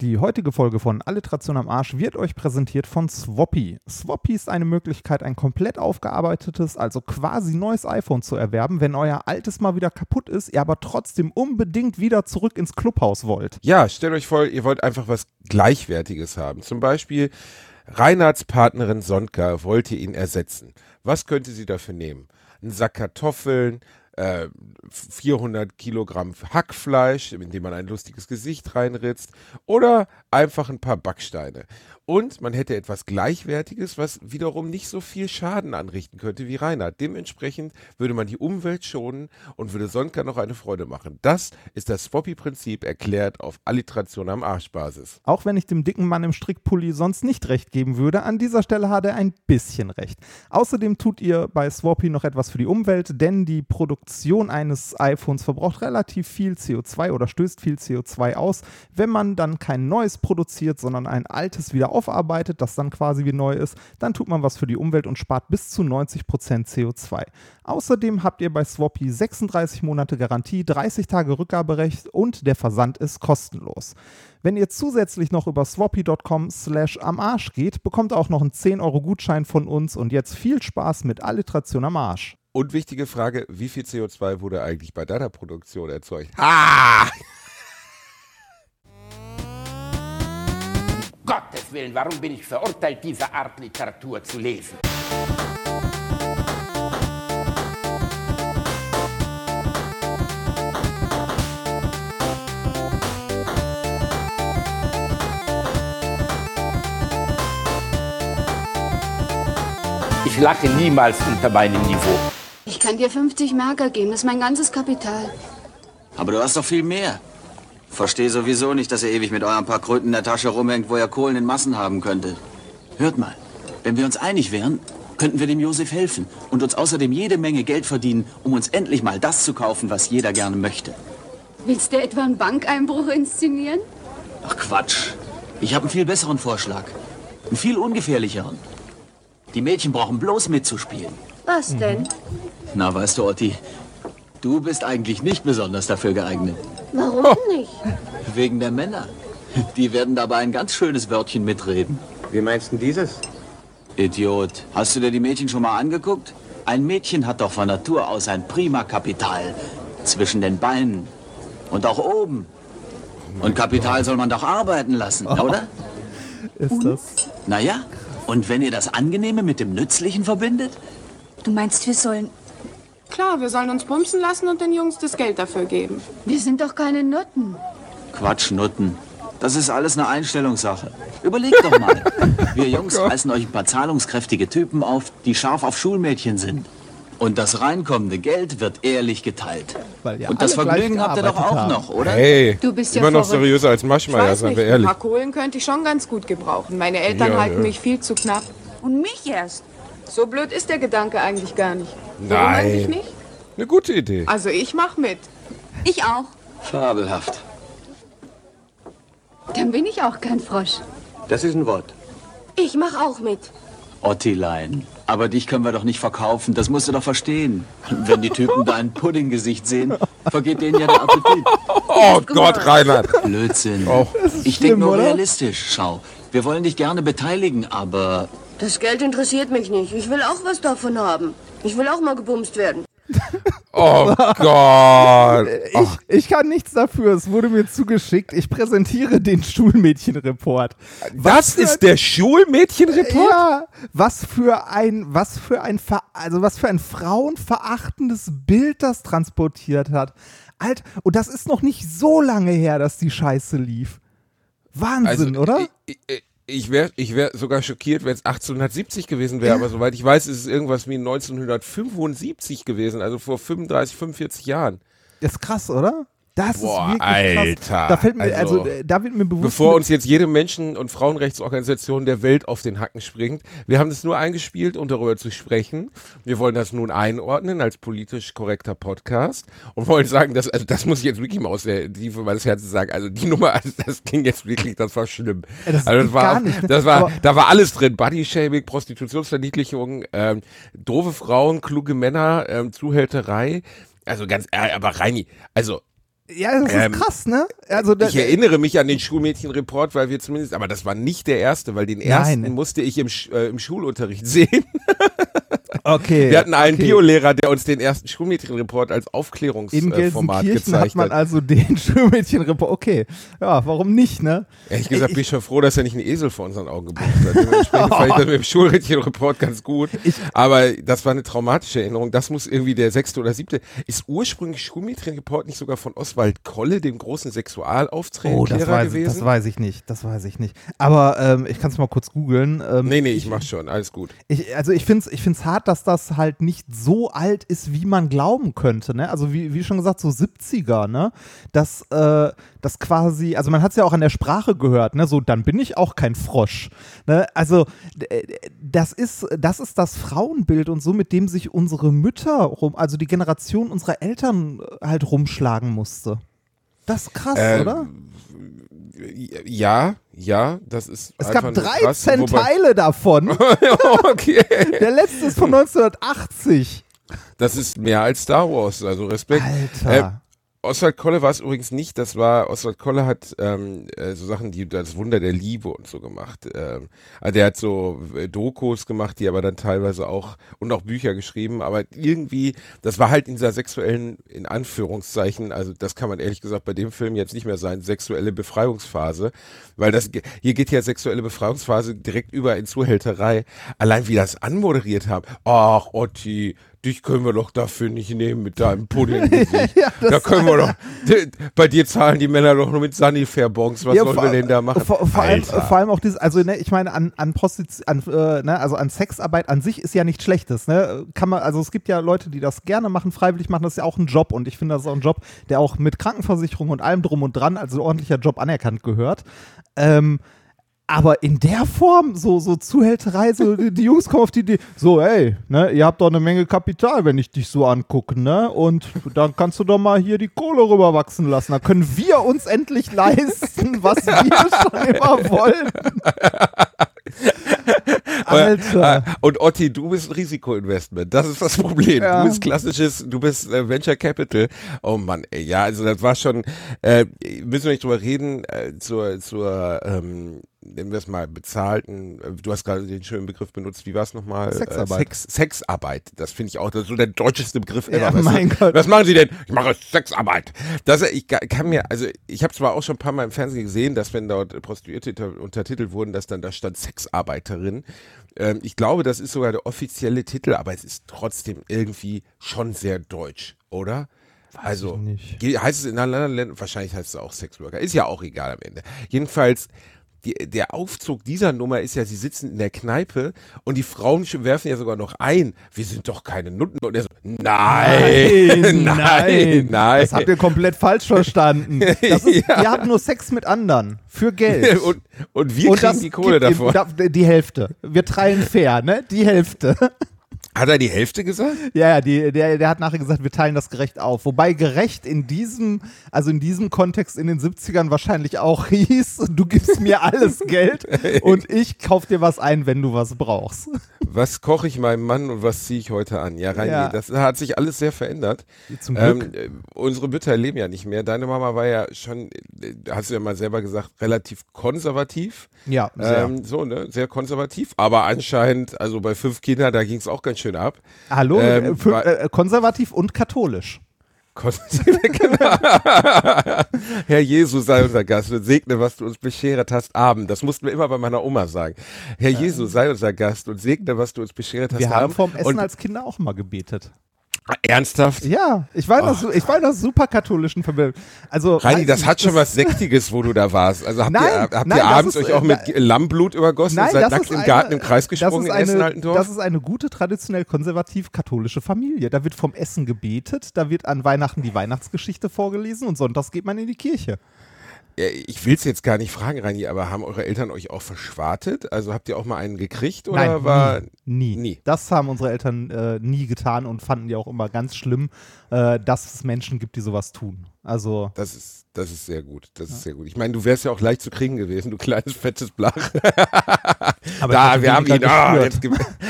Die heutige Folge von Alliteration am Arsch wird euch präsentiert von Swappy. Swappy ist eine Möglichkeit, ein komplett aufgearbeitetes, also quasi neues iPhone zu erwerben, wenn euer altes mal wieder kaputt ist, ihr aber trotzdem unbedingt wieder zurück ins Clubhaus wollt. Ja, stellt euch vor, ihr wollt einfach was Gleichwertiges haben. Zum Beispiel Reinhards Partnerin Sonka wollte ihn ersetzen. Was könnte sie dafür nehmen? Ein Sack Kartoffeln, 400 äh, Kilogramm Hackfleisch, in dem man ein lustiges Gesicht reinritzt, oder einfach ein paar Backsteine. Und man hätte etwas Gleichwertiges, was wiederum nicht so viel Schaden anrichten könnte wie Reinhard. Dementsprechend würde man die Umwelt schonen und würde Sonka noch eine Freude machen. Das ist das Swoppy-Prinzip erklärt auf Alliteration am Arschbasis. Auch wenn ich dem dicken Mann im Strickpulli sonst nicht recht geben würde, an dieser Stelle hat er ein bisschen recht. Außerdem tut ihr bei Swoppy noch etwas für die Umwelt, denn die Produktion eines iPhones verbraucht relativ viel CO2 oder stößt viel CO2 aus, wenn man dann kein neues produziert, sondern ein altes wieder aufarbeitet, das dann quasi wie neu ist, dann tut man was für die Umwelt und spart bis zu 90% CO2. Außerdem habt ihr bei Swappy 36 Monate Garantie, 30 Tage Rückgaberecht und der Versand ist kostenlos. Wenn ihr zusätzlich noch über swappy.com slash am Arsch geht, bekommt ihr auch noch einen 10 Euro Gutschein von uns und jetzt viel Spaß mit Alliteration am Arsch. Und wichtige Frage, wie viel CO2 wurde eigentlich bei deiner Produktion erzeugt? Ha! Gottes Willen, warum bin ich verurteilt, diese Art Literatur zu lesen? Ich lache niemals unter meinem Niveau. Ich kann dir 50 Marker geben, das ist mein ganzes Kapital. Aber du hast doch viel mehr. Verstehe sowieso nicht, dass ihr ewig mit eurem paar Kröten in der Tasche rumhängt, wo ihr Kohlen in Massen haben könntet. Hört mal, wenn wir uns einig wären, könnten wir dem Josef helfen und uns außerdem jede Menge Geld verdienen, um uns endlich mal das zu kaufen, was jeder gerne möchte. Willst du etwa einen Bankeinbruch inszenieren? Ach Quatsch. Ich habe einen viel besseren Vorschlag. Einen viel ungefährlicheren. Die Mädchen brauchen bloß mitzuspielen. Was denn? Na, weißt du, Otti, du bist eigentlich nicht besonders dafür geeignet. Warum nicht? Wegen der Männer. Die werden dabei ein ganz schönes Wörtchen mitreden. Wie meinst du dieses? Idiot. Hast du dir die Mädchen schon mal angeguckt? Ein Mädchen hat doch von Natur aus ein prima Kapital. Zwischen den Beinen. Und auch oben. Und Kapital soll man doch arbeiten lassen, oder? Ist das? Naja, und wenn ihr das Angenehme mit dem Nützlichen verbindet? Du meinst, wir sollen... Klar, wir sollen uns bumsen lassen und den Jungs das Geld dafür geben. Wir sind doch keine Nutten. Quatsch, Nutten. Das ist alles eine Einstellungssache. Überlegt doch mal. Wir Jungs reißen euch ein paar zahlungskräftige Typen auf, die scharf auf Schulmädchen sind. Und das reinkommende Geld wird ehrlich geteilt. Weil ihr Und das Vergnügen habt ihr doch auch haben. noch, oder? Hey, Du bist ja immer noch verrückt. seriöser als weiß seien nicht, wir ein ehrlich. paar Kohlen könnte ich schon ganz gut gebrauchen. Meine Eltern Ja, halten ja. mich viel zu knapp. Und mich erst. So blöd ist der Gedanke eigentlich gar nicht. Warum Nein. eigentlich nicht? Eine gute Idee. Also ich mach mit. Ich auch. Fabelhaft. Dann bin ich auch kein Frosch. Das ist ein Wort. Ich mach auch mit. Ottilein. Aber dich können wir doch nicht verkaufen, das musst du doch verstehen. Wenn die Typen dein Puddinggesicht sehen, vergeht denen ja der Appetit. Oh Gott, Reinhard. Blödsinn. Oh. Ich denke nur oder? realistisch. Schau, wir wollen dich gerne beteiligen, aber Das Geld interessiert mich nicht. Ich will auch was davon haben. Ich will auch mal gebumst werden. Oh Gott. Ich, ich kann nichts dafür, es wurde mir zugeschickt. Ich präsentiere den Schulmädchenreport. Das für ist der Schulmädchenreport? Ja, was für ein, was für ein, ver also was für ein frauenverachtendes Bild das transportiert hat. Alt, und das ist noch nicht so lange her, dass die Scheiße lief. Wahnsinn, oder? Also, Ich, ich, ich wäre ich wär sogar schockiert, wenn es 1870 gewesen wäre, aber soweit ich weiß, ist es irgendwas wie 1975 gewesen, also vor 35, 45 Jahren. Das ist krass, oder? Das Boah, ist wirklich krass. Alter. Da fällt mir, also, Also, äh, da wird mir bewusst. Bevor uns jetzt jede Menschen- und Frauenrechtsorganisation der Welt auf den Hacken springt. Wir haben das nur eingespielt, um darüber zu sprechen. Wir wollen das nun einordnen als politisch korrekter Podcast und wollen sagen, dass, also das muss ich jetzt wirklich mal aus der Tiefe meines Herzens sagen. Also die Nummer, also das ging jetzt wirklich, das war schlimm. Ja, das also das war, gar nicht, ne? das war, Aber- da war alles drin. Bodyshaming, Prostitutionsverniedlichung, ähm, doofe Frauen, kluge Männer, ähm, Zuhälterei. Also ganz, äh, aber Reini, also Ja, das ist Ähm, krass, ne? Also da, Ich erinnere mich an den Schulmädchenreport, weil wir zumindest, aber das war nicht der erste, weil den ersten Nein. musste ich im, äh, im Schulunterricht sehen. okay. Wir hatten einen okay. Biolehrer, der uns den ersten Schulmädchenreport als Aufklärungsformat Gelsenkirchen hat gezeigt man hat. also den Schulmädchenreport. Okay, ja, warum nicht, ne? Ehrlich gesagt bin ich schon froh, dass er nicht einen Esel vor unseren Augen gebucht hat. Dementsprechend fand ich das mit dem Schulmädchenreport ganz gut. Aber das war eine traumatische Erinnerung. Das muss irgendwie der sechste oder siebte. Ist ursprünglich Schulmädchenreport nicht sogar von Oswald Kolle, dem großen Sexualaufklärer Oh, das weiß, gewesen? das weiß ich nicht, das weiß ich nicht. Aber ähm, ich kann es mal kurz googeln. Ähm, nee, nee, ich mach schon. Alles gut. Ich, also ich finde es ich find's hart, dass das halt nicht so alt ist, wie man glauben könnte. Ne? Also wie, wie schon gesagt, so 70er, ne? Dass äh, das quasi, also man hat es ja auch an der Sprache gehört, ne? So, dann bin ich auch kein Frosch. Ne? Also äh, das ist, das ist das Frauenbild und so, mit dem sich unsere Mütter rum, also die Generation unserer Eltern äh, halt rumschlagen musste. Das ist krass, Ähm, oder? Ja, ja, das ist. Es gab nur krass, 13 wobei- Teile davon. okay. Der letzte ist von 1980. Das ist mehr als Star Wars, also Respekt. Alter. Oswald Kolle war es übrigens nicht, das war, Oswald Kolle hat ähm, äh, so Sachen, die das Wunder der Liebe und so gemacht. Ähm, also der hat so äh, Dokus gemacht, die aber dann teilweise auch und auch Bücher geschrieben, aber irgendwie, das war halt in dieser sexuellen, in Anführungszeichen, also das kann man ehrlich gesagt bei dem Film jetzt nicht mehr sein, sexuelle Befreiungsphase, weil das hier geht ja sexuelle Befreiungsphase direkt über in Zuhälterei. Allein wie das anmoderiert haben. Ach, Otti, dich können wir doch dafür nicht nehmen mit deinem Pudding. Ja, da können wir doch. Bei dir zahlen die Männer doch nur mit Sanifair-Bons. Was Ja, sollen wir denn da machen? Vor, vor, allem, vor allem auch dieses, also ne, ich meine, an, an, Prostiz an, äh, ne, also an Sexarbeit an sich ist ja nichts Schlechtes. Ne? Kann man, also es gibt ja Leute, die das gerne machen, freiwillig machen, das ist ja auch ein Job und ich finde, das ist auch ein Job, der auch mit Krankenversicherung und allem drum und dran, also ordentlicher Job anerkannt gehört. Ähm, aber in der Form, so, so Zuhälterei, so die, Jungs kommen auf die Idee, so, ey, ne, ihr habt doch eine Menge Kapital, wenn ich dich so angucke, ne? Und dann kannst du doch mal hier die Kohle rüberwachsen lassen. Dann können wir uns endlich leisten, was wir schon immer wollten. Alter. Äh, Und Otti, du bist Risikoinvestment. Das ist das Problem. Ja. Du bist klassisches, du bist äh, Venture Capital. Oh Mann, ey, ja, also das war schon, äh, müssen wir nicht drüber reden, äh, zur, zur, ähm, nennen wir es mal, bezahlten, äh, du hast gerade den schönen Begriff benutzt, wie war es nochmal? Sexarbeit. Äh, Sex, Sexarbeit. Das finde ich auch, das ist so der deutscheste Begriff Ja, ever. weißt du? mein Gott. Was machen Sie denn? Ich mache Sexarbeit. Das, ich kann mir, also ich habe zwar auch schon ein paar Mal im Fernsehen gesehen, dass wenn dort Prostituierte unter- untertitelt wurden, dass dann da stand Sexarbeiterin. Ähm, ich glaube, das ist sogar der offizielle Titel, aber es ist trotzdem irgendwie schon sehr deutsch, oder? also nicht. ge- heißt es in anderen Ländern, wahrscheinlich heißt es auch Sexworker, ist ja auch egal am Ende. Jedenfalls die, der Aufzug dieser Nummer ist ja, sie sitzen in der Kneipe und die Frauen werfen ja sogar noch ein, wir sind doch keine Nutten. Und er so, nein, nein, nein. Das habt ihr komplett falsch verstanden. Ist, Ja. Wir haben nur Sex mit anderen. Für Geld. und, und wir Und kriegen das die Kohle gibt davor. ihm- da- die Hälfte. Wir teilen fair, ne? Die Hälfte. Hat er die Hälfte gesagt? Ja, ja, die, der, der hat nachher gesagt, wir teilen das gerecht auf. Wobei gerecht in diesem, also in diesem Kontext in den 70ern wahrscheinlich auch hieß, du gibst mir alles Geld und ich kauf dir was ein, wenn du was brauchst. Was koche ich meinem Mann und was ziehe ich heute an? Ja, Reini, Ja. das hat sich alles sehr verändert. Zum Glück. Ähm, äh, unsere Mütter leben ja nicht mehr. Deine Mama war ja schon, äh, hast du ja mal selber gesagt, relativ konservativ. ja, sehr. Ähm, so, ne? Sehr konservativ. Aber anscheinend, also bei fünf Kindern, da ging es auch ganz schön ab. Hallo, ähm, äh, für, äh, konservativ und katholisch. Genau. Herr Jesus sei unser Gast und segne, was du uns bescheret hast, Abend. Das mussten wir immer bei meiner Oma sagen. Herr Jesus sei unser Gast und segne, was du uns bescheret hast, Wir haben Abend. vorm Essen und, als Kinder auch mal gebetet. Ernsthaft? Ja, ich war in einer, su- ich war einer super katholischen Familie. Also, Reini, das hat schon was Sektiges, wo du da warst. Also habt Nein, ihr, habt nein, ihr abends ist, euch auch äh, mit na- Lammmblut übergossen und seid nackt im eine- Garten im Kreis das gesprungen ist in eine, Essen-Altendorf? Das ist eine gute, traditionell konservativ-katholische Familie. Da wird vom Essen gebetet, da wird an Weihnachten die Weihnachtsgeschichte vorgelesen und sonntags geht man in die Kirche. Ja, Ich will es jetzt gar nicht fragen, Reini, aber haben eure Eltern euch auch verschwartet? Also habt ihr auch mal einen gekriegt oder Nein, war nie, nie. nie. Das haben unsere Eltern äh, nie getan und fanden die auch immer ganz schlimm, äh, dass es Menschen gibt, die sowas tun. Also, Das ist, das ist sehr gut. Das ist sehr gut. Ich meine, du wärst ja auch leicht zu kriegen gewesen, du kleines fettes Blach. aber da, wir haben ihn. gespürt. jetzt ja.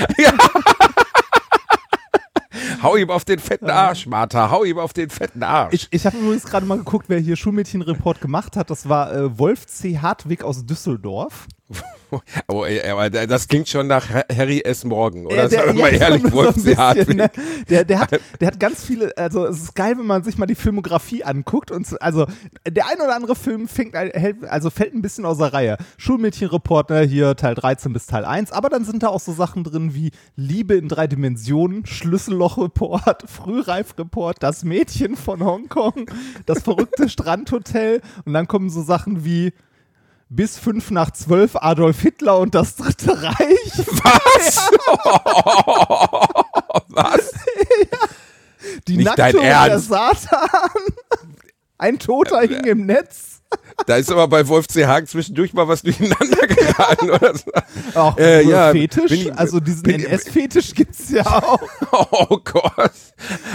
Hau ihm auf den fetten Arsch, Martha. Hau ihm auf den fetten Arsch. Ich, ich habe übrigens gerade mal geguckt, wer hier Schulmädchenreport gemacht hat. Das war äh, Wolf C. Hartwig aus Düsseldorf. Aber, aber das klingt schon nach Harry S. Morgan, oder? Äh, der, wir mal ja, ehrlich, so ein bisschen, ne? der, der, hat, der hat ganz viele, also es ist geil, wenn man sich mal die Filmografie anguckt. Und so- also der ein oder andere Film fängt, hält- also fällt ein bisschen aus der Reihe. Schulmädchenreport, ne, hier Teil 13 bis Teil 1. Aber dann sind da auch so Sachen drin wie Liebe in drei Dimensionen, Schlüsselloch-Report, Frühreif-Report, das Mädchen von Hongkong, das verrückte Strandhotel. Und dann kommen so Sachen wie bis fünf nach zwölf Adolf Hitler und das Dritte Reich. Was? Was? Die Nicht Nackte und der. Satan. Ein Toter hing im Netz. Da ist aber bei Wolf C. Hagen zwischendurch mal was durcheinander geraten, oder so. Auch Äh, ja, Fetisch. ich- also diesen NS-Fetisch gibt's ja auch. Oh Gott.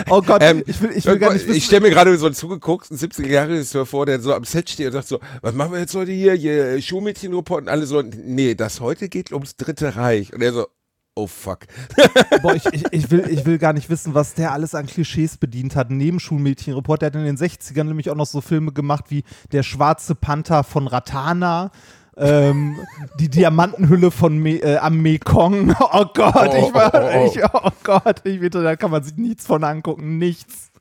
Oh Gott, Ähm, ich will, ich will gar nicht wissen. Ich stelle mir gerade so einen zugeguckten 70er Jahre vor, der so am Set steht und sagt so, was machen wir jetzt heute hier? hier Schulmädchenreport und alle so, nee, das heute geht ums Dritte Reich. Und er so, oh fuck. Boah, ich, ich, ich, will, ich will gar nicht wissen, was der alles an Klischees bedient hat. Neben Schulmädchenreport, der hat in den 60ern nämlich auch noch so Filme gemacht wie Der schwarze Panther von Ratana. Ähm, die Diamantenhülle von Me äh, am Mekong. Oh Gott, ich war, Oh, oh, oh. ich, oh Gott, ich bitte, da kann man sich nichts von angucken, nichts.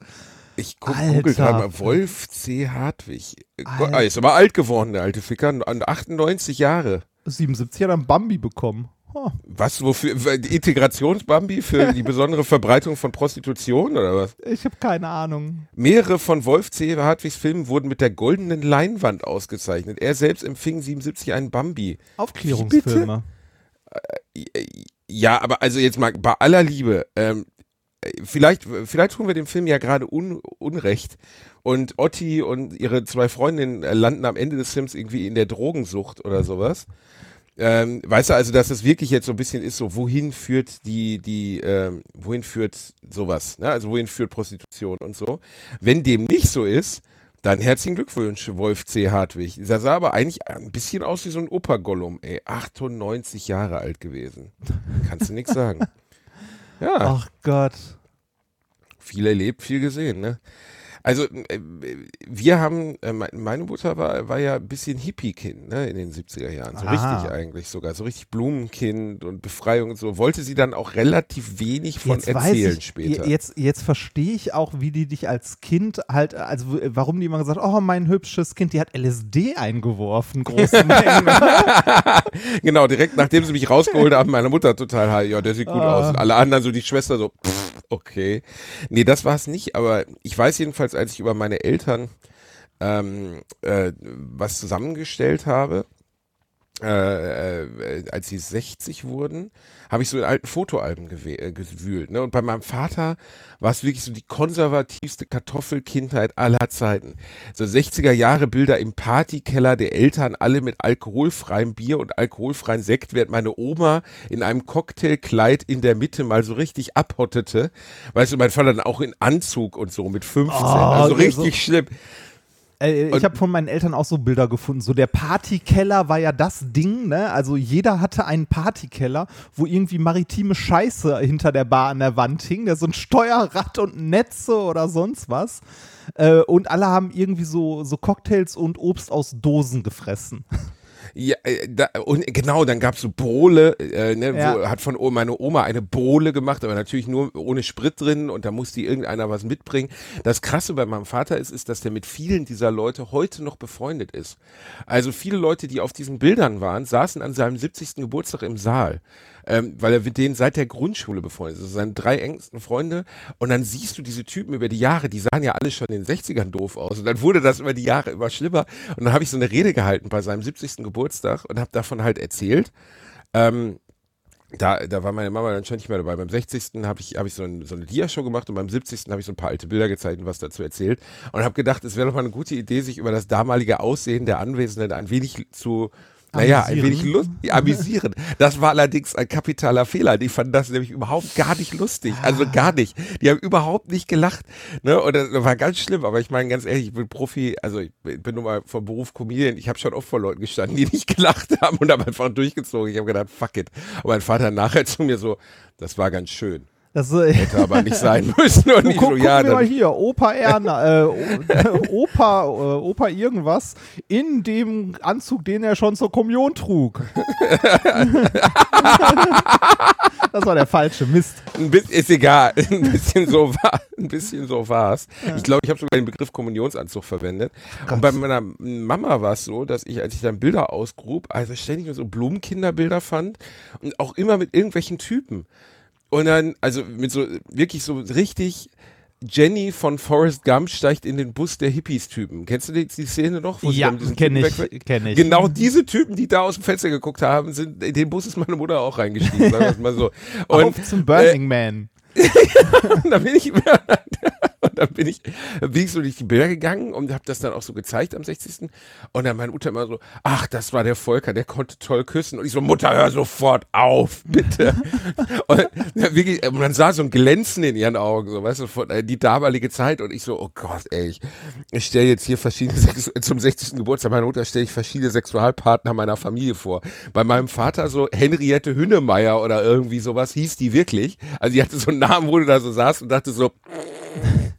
Ich google gerade mal, Wolf C. Hartwig. Alter. ah, ist aber alt geworden, der alte Ficker, an 98 Jahre. 77 hat er einen Bambi bekommen. Oh. Was, wofür, die Integrationsbambi für die besondere Verbreitung von Prostitution oder was? Ich habe keine Ahnung. Mehrere von Wolf C. Hartwigs Filmen wurden mit der goldenen Leinwand ausgezeichnet. Er selbst empfing 77 einen Bambi. Aufklärungsfilme. Ja, aber also jetzt mal bei aller Liebe, ähm, vielleicht, vielleicht tun wir dem Film ja gerade un, Unrecht und Otti und ihre zwei Freundinnen äh, landen am Ende des Films irgendwie in der Drogensucht oder sowas. Ähm, weißt du, also, dass es wirklich jetzt so ein bisschen ist, so, wohin führt die, die, ähm, wohin führt sowas, ne? Also, wohin führt Prostitution und so. Wenn dem nicht so ist, dann herzlichen Glückwunsch, Wolf C. Hartwig. Der sah aber eigentlich ein bisschen aus wie so ein Opa-Gollum, ey. 98 Jahre alt gewesen. Kannst du nichts sagen. Ja, Ach Gott. viel erlebt, viel gesehen, ne? Also, äh, wir haben, äh, me- meine Mutter war, war ja ein bisschen Hippie-Kind, ne, in den 70er Jahren. So Ah. richtig eigentlich sogar. So richtig Blumenkind und Befreiung und so. Wollte sie dann auch relativ wenig von Jetzt erzählen ich, später. je- Jetzt, jetzt verstehe ich auch, wie die dich als Kind halt, also warum die immer gesagt oh, mein hübsches Kind, die hat LSD eingeworfen, große Mengen. genau, direkt nachdem sie mich rausgeholt haben, meine Mutter total, high, ja, der sieht gut Ah. aus. Und alle anderen, so die Schwester so, pff, okay. Nee, das war es nicht, aber ich weiß jedenfalls, als ich über meine Eltern ähm, äh, was zusammengestellt habe, äh, äh, als sie 60 wurden, habe ich so in alten Fotoalben äh, gewühlt. Ne? Und bei meinem Vater war es wirklich so die konservativste Kartoffelkindheit aller Zeiten. So 60er Jahre Bilder im Partykeller der Eltern, alle mit alkoholfreiem Bier und alkoholfreien Sekt, während meine Oma in einem Cocktailkleid in der Mitte mal so richtig abhottete. Weißt du, mein Vater dann auch in Anzug und so mit 15. Oh, also okay, richtig schlimm. Äh, ich Und- habe von meinen Eltern auch so Bilder gefunden. So der Partykeller war ja das Ding, ne? Also jeder hatte einen Partykeller, wo irgendwie maritime Scheiße hinter der Bar an der Wand hing, der so ein Steuerrad und Netze oder sonst was. Äh, und alle haben irgendwie so, so Cocktails und Obst aus Dosen gefressen. Ja, äh, da, und genau, dann gab's so Bohle, äh, ne, Ja. wo, hat von meine Oma eine Bohle gemacht, aber natürlich nur ohne Sprit drin und da musste irgendeiner was mitbringen. Das Krasse bei meinem Vater ist, ist, dass der mit vielen dieser Leute heute noch befreundet ist. Also viele Leute, die auf diesen Bildern waren, saßen an seinem 70. Geburtstag im Saal, ähm, weil er mit denen seit der Grundschule befreundet ist. Also seine drei engsten Freunde und dann siehst du diese Typen über die Jahre, die sahen ja alle schon in den 60ern doof aus und dann wurde das über die Jahre immer schlimmer und dann habe ich so eine Rede gehalten bei seinem 70. Geburtstag und habe davon halt erzählt. Ähm, da, da war meine Mama dann schon nicht mehr dabei. Beim 60. habe ich, hab ich so, ein, so eine Dia-Show gemacht und beim 70. habe ich so ein paar alte Bilder gezeigt und was dazu erzählt. Und habe gedacht, es wäre doch mal eine gute Idee, sich über das damalige Aussehen der Anwesenden ein wenig zu, naja, ein wenig lust, amüsieren. Das war allerdings ein kapitaler Fehler. Die fanden das nämlich überhaupt gar nicht lustig. Also gar nicht. Die haben überhaupt nicht gelacht. Ne? Und das war ganz schlimm. Aber ich meine, ganz ehrlich, ich bin Profi, also ich bin nun mal vom Beruf Comedian. Ich habe schon oft vor Leuten gestanden, die nicht gelacht haben und habe einfach durchgezogen. Ich habe gedacht, fuck it. Und mein Vater nachher zu mir so, das war ganz schön. Das, äh, Hätte aber nicht sein müssen. Und ich guck, so, ja, mal hier, Opa Erna, äh, Opa, äh, Opa irgendwas in dem Anzug, den er schon zur Kommunion trug. das war der falsche Mist. bisschen, ist egal. Ein bisschen so war, ein bisschen so war's. Ich glaube, ich habe sogar den Begriff Kommunionsanzug verwendet. Und bei meiner Mama war es so, dass ich, als ich dann Bilder ausgrub, also ständig nur so Blumenkinderbilder fand und auch immer mit irgendwelchen Typen. Und dann, also mit so, wirklich so richtig Jenny von Forrest Gump steigt in den Bus der Hippies-Typen. Kennst du die, die Szene noch? wo Ja, dann diesen kenn Typen ich, kenn ich. Genau diese Typen, die da aus dem Fenster geguckt haben, sind, in den Bus ist meine Mutter auch reingestiegen, sagen wir es mal so. Und, Auf zum Burning Man. und dann bin ich und dann bin ich, bin ich so durch die Bilder gegangen und habe das dann auch so gezeigt am 60. Und dann meine Mutter immer so, ach, das war der Volker, der konnte toll küssen. Und ich so, Mutter, hör sofort auf, bitte. und, ja, wirklich, und man sah so ein Glänzen in ihren Augen, so, weißt du, von äh, die damalige Zeit. Und ich so, oh Gott, ey, ich, ich stelle jetzt hier verschiedene, zum 60. Geburtstag meiner Mutter stelle ich verschiedene Sexualpartner meiner Familie vor. Bei meinem Vater so Henriette Hünnemeyer oder irgendwie sowas hieß die wirklich. Also die hatte so einen Namen, wo du da so saß und dachte so,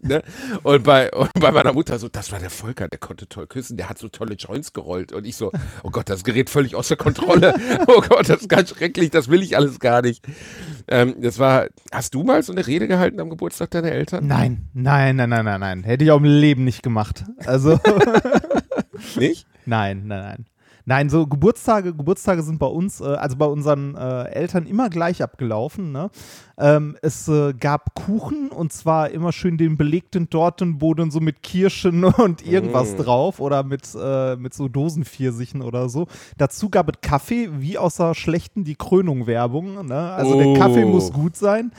Ne? Und, bei, und bei meiner Mutter so, das war der Volker, der konnte toll küssen, der hat so tolle Joints gerollt. Und ich so, oh Gott, das gerät völlig außer Kontrolle. Oh Gott, das ist ganz schrecklich, das will ich alles gar nicht. Ähm, das war, hast du mal so eine Rede gehalten am Geburtstag deiner Eltern? Nein, nein, nein, nein, nein, nein. Hätte ich auch im Leben nicht gemacht. Also, Nicht? nein, nein, nein. Nein, so Geburtstage, Geburtstage sind bei uns, äh, also bei unseren äh, Eltern immer gleich abgelaufen. Ne? Ähm, es äh, gab Kuchen und zwar immer schön den belegten Tortenboden so mit Kirschen und irgendwas Mm. drauf oder mit, äh, mit so Dosenpfirsichen oder so. Dazu gab es Kaffee, wie aus der schlechten Die Krönung-Werbung. Ne? Also Oh. der Kaffee muss gut sein.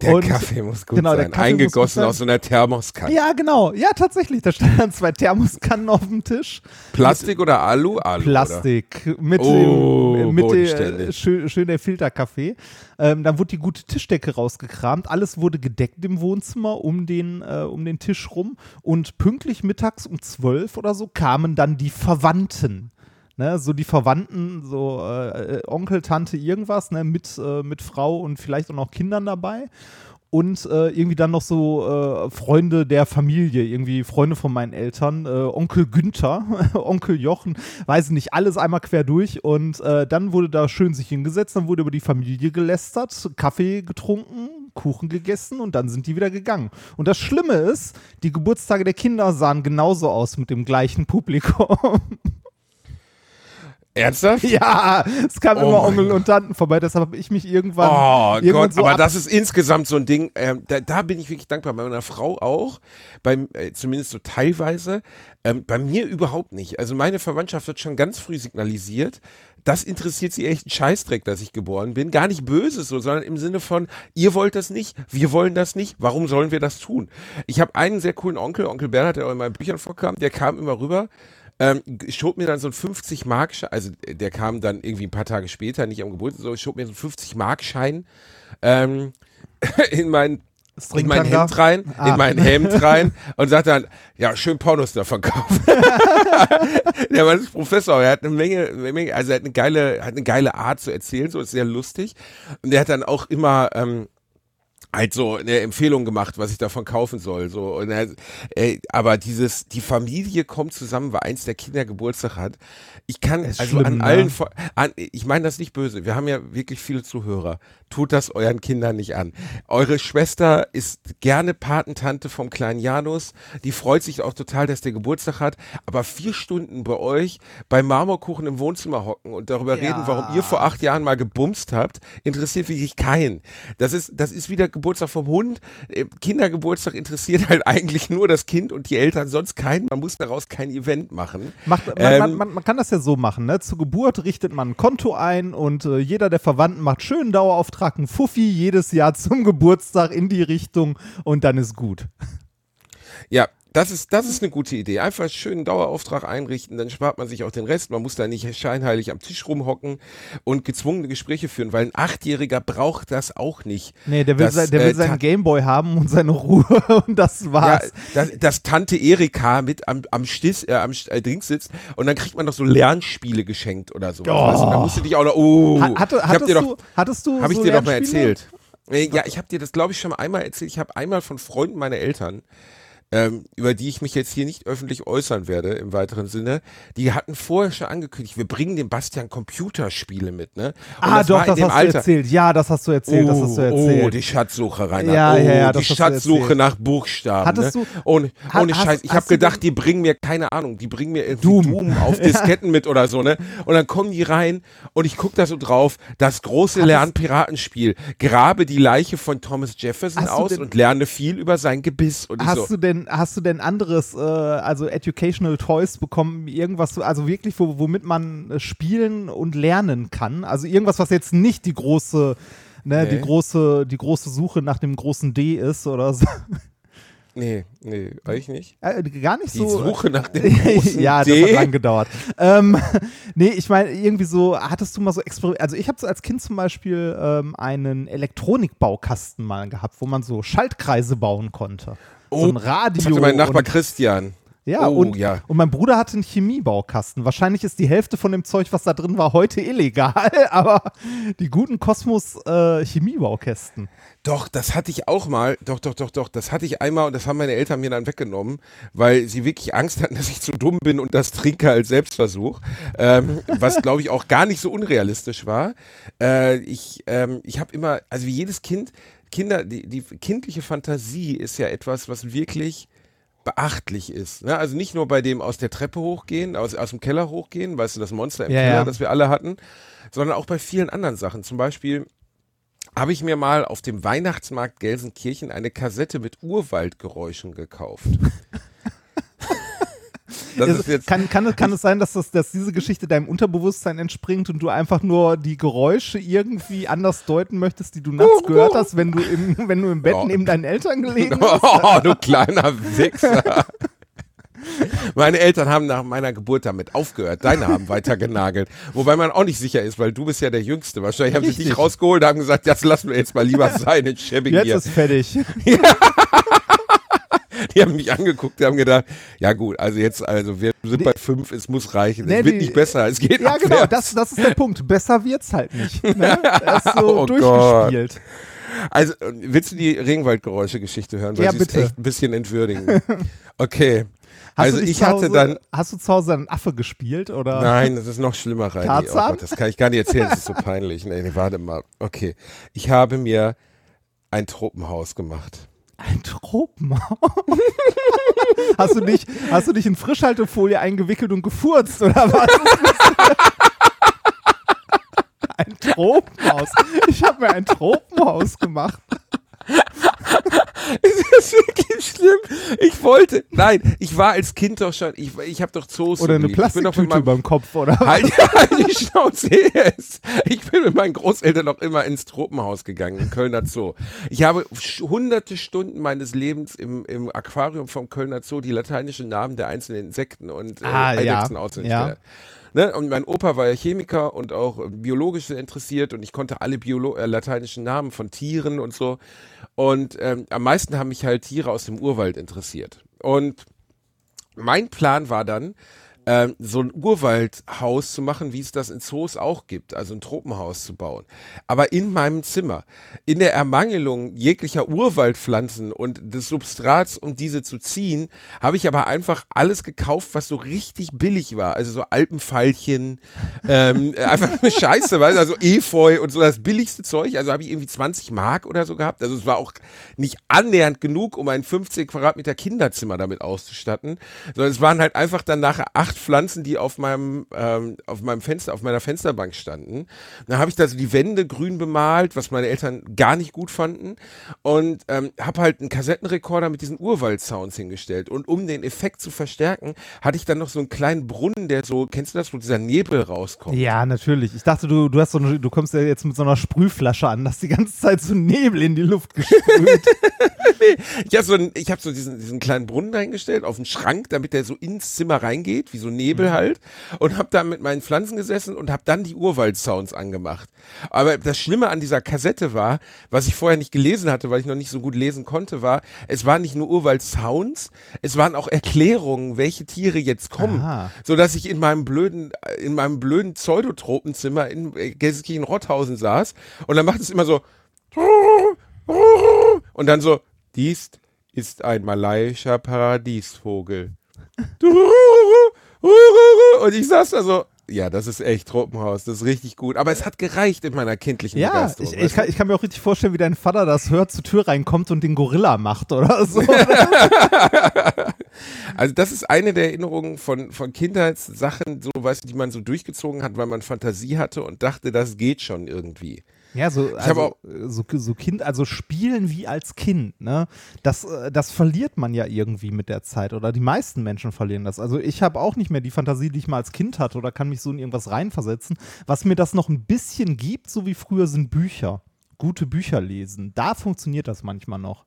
Der Und- Kaffee muss gut genau, der sein. Eingegossen aus so einer Thermoskanne. Ja, genau. Ja, tatsächlich. Da standen dann zwei Thermoskannen auf dem Tisch. Plastik oder Alu? Alu. Plastik. Mit, Oh, dem, mit dem, schön, schön der Filterkaffee. Ähm, dann wurde die gute Tischdecke rausgekramt. Alles wurde gedeckt im Wohnzimmer um den, äh, um den Tisch rum. Und pünktlich mittags um zwölf oder so kamen dann die Verwandten. Ne, so die Verwandten, so äh, äh, Onkel, Tante, irgendwas, ne, mit, äh, mit Frau und vielleicht auch noch Kindern dabei. Und äh, irgendwie dann noch so äh, Freunde der Familie, irgendwie Freunde von meinen Eltern, äh, Onkel Günther, Onkel Jochen, weiß ich nicht, alles einmal quer durch. Und äh, dann wurde da schön sich hingesetzt, dann wurde über die Familie gelästert, Kaffee getrunken, Kuchen gegessen und dann sind die wieder gegangen. Und das Schlimme ist, die Geburtstage der Kinder sahen genauso aus mit dem gleichen Publikum. Ernsthaft? ja, es kamen Oh immer Onkel und Tanten vorbei, deshalb habe ich mich irgendwann. Oh irgendwann Gott, so aber ab- das ist insgesamt so ein Ding, ähm, da, da bin ich wirklich dankbar. Bei meiner Frau auch, beim, äh, zumindest so teilweise. Ähm, bei mir überhaupt nicht. Also meine Verwandtschaft wird schon ganz früh signalisiert. Das interessiert sie echt einen Scheißdreck, dass ich geboren bin. Gar nicht böse so, sondern im Sinne von, ihr wollt das nicht, wir wollen das nicht, warum sollen wir das tun? Ich habe einen sehr coolen Onkel, Onkel Bernhard, der auch in meinen Büchern vorkam, der kam immer rüber, ähm, schob mir dann so ein 50 Mark, also der kam dann irgendwie ein paar Tage später, nicht am Geburtstag, so schob mir so einen 50 Mark Schein ähm, in mein in mein? Hemd rein, Ah. in mein Hemd rein und sagt dann, ja, schön Pornos da verkaufen. der Mann ist Professor, er hat eine Menge, Menge, also er hat eine geile, hat eine geile Art zu erzählen, so ist sehr lustig. Und er hat dann auch immer, ähm, halt so eine Empfehlung gemacht, was ich davon kaufen soll. So. Und er, ey, aber dieses, die Familie kommt zusammen, weil eins der Kinder Geburtstag hat. Ich kann, also schlimm, an ne? allen, an, ich meine das nicht böse, wir haben ja wirklich viele Zuhörer. Tut das euren Kindern nicht an. Eure Schwester ist gerne Patentante vom kleinen Janus. Die freut sich auch total, dass der Geburtstag hat. Aber vier Stunden bei euch beim Marmorkuchen im Wohnzimmer hocken und darüber Ja. reden, warum ihr vor acht Jahren mal gebumst habt, interessiert wirklich keinen. Das ist, das ist wieder Geburtstag vom Hund. Äh, Kindergeburtstag interessiert halt eigentlich nur das Kind und die Eltern, sonst keinen. Man muss daraus kein Event machen. Macht, man, Ähm, man, man, man kann das ja so machen, ne? Zur Geburt richtet man ein Konto ein und äh, jeder der Verwandten macht schönen Dauerauftrag, einen Fuffi jedes Jahr zum Geburtstag in die Richtung und dann ist gut. Ja, das ist, das ist eine gute Idee. Einfach einen schönen Dauerauftrag einrichten, dann spart man sich auch den Rest. Man muss da nicht scheinheilig am Tisch rumhocken und gezwungene Gespräche führen, weil ein Achtjähriger braucht das auch nicht. Nee, der will, Das, sein, der will äh, seinen Gameboy haben und seine Ruhe und das Ja, war's. dass, dass Tante Erika mit am, am Stiss, äh, am äh, Dings sitzt und dann kriegt man noch so Lernspiele geschenkt oder so. Oh. Weißt du, da musst du dich auch noch, oh, Ha- hatte, hattest, dir du, doch, hattest du hab ich so dir doch mal erzählt. Äh, Ja, ich habe dir das, glaube ich, schon einmal erzählt. Ich habe einmal von Freunden meiner Eltern, ähm, über die ich mich jetzt hier nicht öffentlich äußern werde im weiteren Sinne, die hatten vorher schon angekündigt, wir bringen dem Bastian Computerspiele mit, ne? Und ah, doch, war in das hast du erzählt. Ja, das hast du erzählt, das hast du erzählt. Oh, die Schatzsuche, Rainer. Ja, oh, ja, ja, die das Schatzsuche nach Buchstaben. Hattest ne? du- Ohne, Ha- ohne Scheiß. Ich habe gedacht, die bringen mir, keine Ahnung, die bringen mir irgendwie Doom. Doom, auf Disketten mit oder so, ne? Und dann kommen die rein und ich gucke da so drauf, das große Lernpiratenspiel. Grabe die Leiche von Thomas Jefferson aus und lerne viel über sein Gebiss. Und Hast so, du denn, hast du denn anderes, äh, also Educational Toys bekommen, irgendwas, also wirklich, wo, womit man äh, spielen und lernen kann? Also irgendwas, was jetzt nicht die große, ne, die Nee. große, die große Suche nach dem großen D ist oder so. nee, nee, eigentlich nicht. Äh, gar nicht Die so. Suche nach dem großen ja, das D. hat lang gedauert. ähm, nee, ich meine, irgendwie so, hattest du mal so Experiment, also ich habe so als Kind zum Beispiel ähm, einen Elektronikbaukasten mal gehabt, wo man so Schaltkreise bauen konnte. So ein Das Radio. hatte mein Nachbar und, Christian. ja, oh, und, ja. und mein Bruder hatte einen Chemiebaukasten. Wahrscheinlich ist die Hälfte von dem Zeug, was da drin war, heute illegal, aber die guten Kosmos äh, Chemiebaukästen. Doch, das hatte ich auch mal. Doch, doch, doch, doch. Das hatte ich einmal und das haben meine Eltern mir dann weggenommen, weil sie wirklich Angst hatten, dass ich zu dumm bin und das trinke als Selbstversuch. Ähm, was, glaube ich, auch gar nicht so unrealistisch war. Äh, ich ähm, ich habe immer, also wie jedes Kind, Kinder, die, die kindliche Fantasie ist ja etwas, was wirklich beachtlich ist. Ne? Also nicht nur bei dem aus der Treppe hochgehen, aus, aus dem Keller hochgehen, weißt du, das Monster im Ja, Keller, ja. das wir alle hatten, sondern auch bei vielen anderen Sachen. Zum Beispiel habe ich mir mal auf dem Weihnachtsmarkt Gelsenkirchen eine Kassette mit Urwaldgeräuschen gekauft. Das Also, ist jetzt, kann, kann, es- kann es sein, dass, das, dass diese Geschichte deinem Unterbewusstsein entspringt und du einfach nur die Geräusche irgendwie anders deuten möchtest, die du nachts gehört hast, wenn du im, wenn du im Bett Oh. neben deinen Eltern gelegen hast? oh, du kleiner Wichser. Meine Eltern haben nach meiner Geburt damit aufgehört. Deine haben weiter genagelt. Wobei man auch nicht sicher ist, weil du bist ja der Jüngste. Wahrscheinlich haben sie dich rausgeholt und haben gesagt, das lassen wir jetzt mal lieber sein in Schäbing Jetzt hier. ist fertig. Die haben mich angeguckt, die haben gedacht, ja gut, also jetzt, also wir sind bei fünf, es muss reichen. Nee, es wird die- nicht besser, es geht Ja, genau, abwärts. das, das ist der Punkt. Besser wird's halt nicht. Ne? Er ist so Oh durchgespielt. Also, äh, willst du die Regenwaldgeräusche-Geschichte hören? Weil Ja, sie bitte. echt ein bisschen entwürdigend. Okay. Hast also ich zu hatte Hause, dann, Hast du zu Hause einen Affe gespielt? Oder? nein, das ist noch schlimmer, Reini. Oh Tarzan? Gott, das kann ich gar nicht erzählen, das ist so peinlich. Nee, nee, warte mal. Okay. Ich habe mir ein Tropenhaus gemacht. Ein Tropenhaus? hast, du dich, hast du dich in Frischhaltefolie eingewickelt und gefurzt, oder was? ein Tropenhaus. Ich habe mir ein Tropenhaus gemacht. Es ist wirklich schlimm. Ich wollte, nein, ich war als Kind doch schon, ich, ich habe doch Zoos Oder eine Plastiktüte meinem dem Kopf, oder? Halt, halt die Schnauze jetzt. Ich bin mit meinen Großeltern noch immer ins Tropenhaus gegangen, im Kölner Zoo. Ich habe hunderte Stunden meines Lebens im, im Aquarium vom Kölner Zoo die lateinischen Namen der einzelnen Insekten und äh, Ah, ja. Eidechsen auswendig Ja. Ne? Und mein Opa war ja Chemiker und auch äh, biologisch interessiert und ich konnte alle Biolo äh, lateinischen Namen von Tieren und so. Und ähm, am meisten haben mich halt Tiere aus dem Urwald interessiert. Und mein Plan war dann, ähm, so ein Urwaldhaus zu machen, wie es das in Zoos auch gibt, also ein Tropenhaus zu bauen. Aber in meinem Zimmer. In der Ermangelung jeglicher Urwaldpflanzen und des Substrats, um diese zu ziehen, habe ich aber einfach alles gekauft, was so richtig billig war. Also so Alpenfeilchen, ähm, einfach eine Scheiße, weißt du, also Efeu und so das billigste Zeug. Also habe ich irgendwie 20 Mark oder so gehabt. Also es war auch nicht annähernd genug, um ein 15 Quadratmeter Kinderzimmer damit auszustatten, sondern es waren halt einfach dann nachher acht Pflanzen, die auf meinem, ähm, auf meinem Fenster, auf meiner Fensterbank standen. Dann habe ich da so die Wände grün bemalt, was meine Eltern gar nicht gut fanden und ähm, habe halt einen Kassettenrekorder mit diesen Urwald-Sounds hingestellt und um den Effekt zu verstärken, hatte ich dann noch so einen kleinen Brunnen, der so, kennst du das, wo dieser Nebel rauskommt? Ja, natürlich. Ich dachte, du, du, hast so eine, du kommst ja jetzt mit so einer Sprühflasche an, dass die ganze Zeit so Nebel in die Luft gesprüht. Ich habe so, einen- ich hab so diesen, diesen kleinen Brunnen dahingestellt auf den Schrank, damit der so ins Zimmer reingeht, wie so Nebel halt. Und habe da mit meinen Pflanzen gesessen und habe dann die Urwald-Sounds angemacht. Aber das Schlimme an dieser Kassette war, was ich vorher nicht gelesen hatte, weil ich noch nicht so gut lesen konnte, war, es waren nicht nur Urwald-Sounds, es waren auch Erklärungen, welche Tiere jetzt kommen. Aha. So dass ich in meinem blöden, in meinem blöden Pseudotropenzimmer in äh, Gelsenkirchen-Rotthausen saß und dann macht es immer so, Und dann so, dies ist ein malaiischer Paradiesvogel. Und ich saß da so, ja, das ist echt Tropenhaus, das ist richtig gut. Aber es hat gereicht in meiner kindlichen Ja, Begeisterung. ich, ich, kann, ich kann mir auch richtig vorstellen, wie dein Vater das hört, zur Tür reinkommt und den Gorilla macht oder so. Also das ist eine der Erinnerungen von, von Kindheitssachen, so weißt du, die man so durchgezogen hat, weil man Fantasie hatte und dachte, das geht schon irgendwie. Ja, so, also, so, so Kind, also spielen wie als Kind, ne? Das, äh, das verliert man ja irgendwie mit der Zeit oder die meisten Menschen verlieren das. Also ich habe auch nicht mehr die Fantasie, die ich mal als Kind hatte oder kann mich so in irgendwas reinversetzen. Was mir das noch ein bisschen gibt, so wie früher, sind Bücher. Gute Bücher lesen. Da funktioniert das manchmal noch.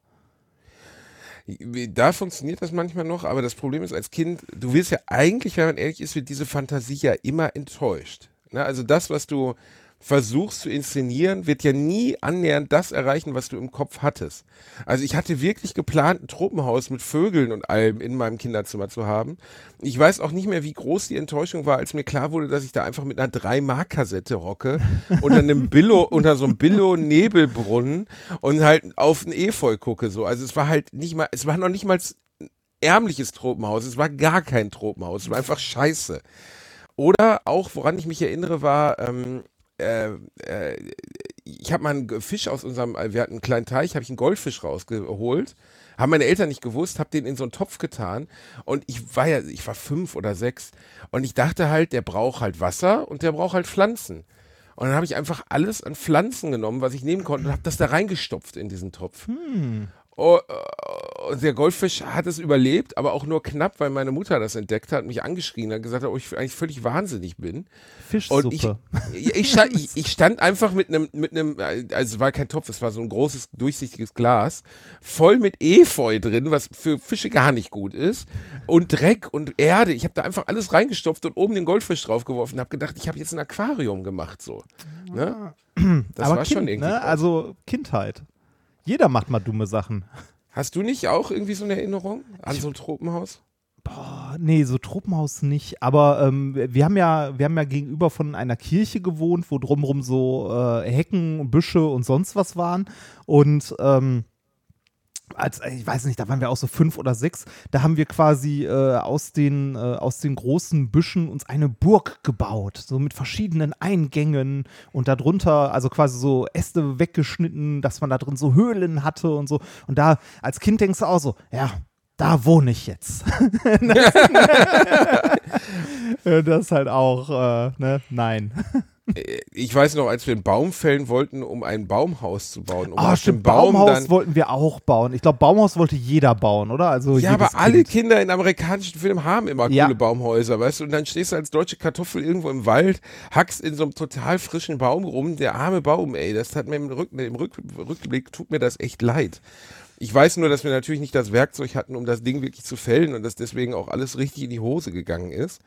Da funktioniert das manchmal noch, aber das Problem ist, als Kind, du wirst ja eigentlich, wenn man ehrlich ist, wird diese Fantasie ja immer enttäuscht. Ne? Also das, was du versuchst zu inszenieren, wird ja nie annähernd das erreichen, was du im Kopf hattest. Also ich hatte wirklich geplant, ein Tropenhaus mit Vögeln und allem in meinem Kinderzimmer zu haben. Ich weiß auch nicht mehr, wie groß die Enttäuschung war, als mir klar wurde, dass ich da einfach mit einer 3-Mark-Kassette hocke, unter einem Billo, unter so einem Billo-Nebelbrunnen und halt auf ein Efeu gucke. So. Also es war halt nicht mal, es war noch nicht mal ein ärmliches Tropenhaus, es war gar kein Tropenhaus, es war einfach scheiße. Oder auch, woran ich mich erinnere, war, ähm, äh, äh, ich habe mal einen Fisch aus unserem, äh, wir hatten einen kleinen Teich, habe ich einen Goldfisch rausgeholt. Haben meine Eltern nicht gewusst, habe den in so einen Topf getan und ich war ja, ich war fünf oder sechs und ich dachte halt, der braucht halt Wasser und der braucht halt Pflanzen. Und dann habe ich einfach alles an Pflanzen genommen, was ich nehmen konnte und habe das da reingestopft in diesen Topf. Oh, äh, und der Goldfisch hat es überlebt, aber auch nur knapp, weil meine Mutter das entdeckt hat, mich angeschrien hat, gesagt hat, ob ich eigentlich völlig wahnsinnig bin. Und ich, Fischsuppe. ich, ich, stand, ich, stand einfach mit einem, mit einem, also es war kein Topf, es war so ein großes, durchsichtiges Glas, voll mit Efeu drin, was für Fische gar nicht gut ist, und Dreck und Erde. Ich habe da einfach alles reingestopft und oben den Goldfisch draufgeworfen und habe gedacht, ich habe jetzt ein Aquarium gemacht, so. Ne? Das Aber war kind, schon irgendwie. ne? Also Kindheit. Jeder macht mal dumme Sachen. Hast du nicht auch irgendwie so eine Erinnerung an so ein Tropenhaus? Boah, nee, so Tropenhaus nicht. Aber ähm, wir haben ja, wir haben ja gegenüber von einer Kirche gewohnt, wo drumherum so äh, Hecken, Büsche und sonst was waren. Und ähm, als, ich weiß nicht, da waren wir auch so fünf oder sechs, da haben wir quasi äh, aus, den, äh, aus den großen Büschen uns eine Burg gebaut, so mit verschiedenen Eingängen und darunter, also quasi so Äste weggeschnitten, dass man da drin so Höhlen hatte und so. Und da als Kind denkst du auch so, ja, da wohne ich jetzt. das, das ist halt auch, äh, ne, nein. Ich weiß noch, als wir einen Baum fällen wollten, um ein Baumhaus zu bauen. Um Ah, auf stimmt, Baum Baumhaus wollten wir auch bauen. Ich glaube, Baumhaus wollte jeder bauen, oder? Also Ja, aber alle Kind. Kinder in amerikanischen Filmen haben immer Ja. coole Baumhäuser, weißt du? Und dann stehst du als deutsche Kartoffel irgendwo im Wald, hackst in so einem total frischen Baum rum. Der arme Baum, ey, das hat mir im, Rück, im Rück, Rückblick, tut mir das echt leid. Ich weiß nur, dass wir natürlich nicht das Werkzeug hatten, um das Ding wirklich zu fällen und dass deswegen auch alles richtig in die Hose gegangen ist.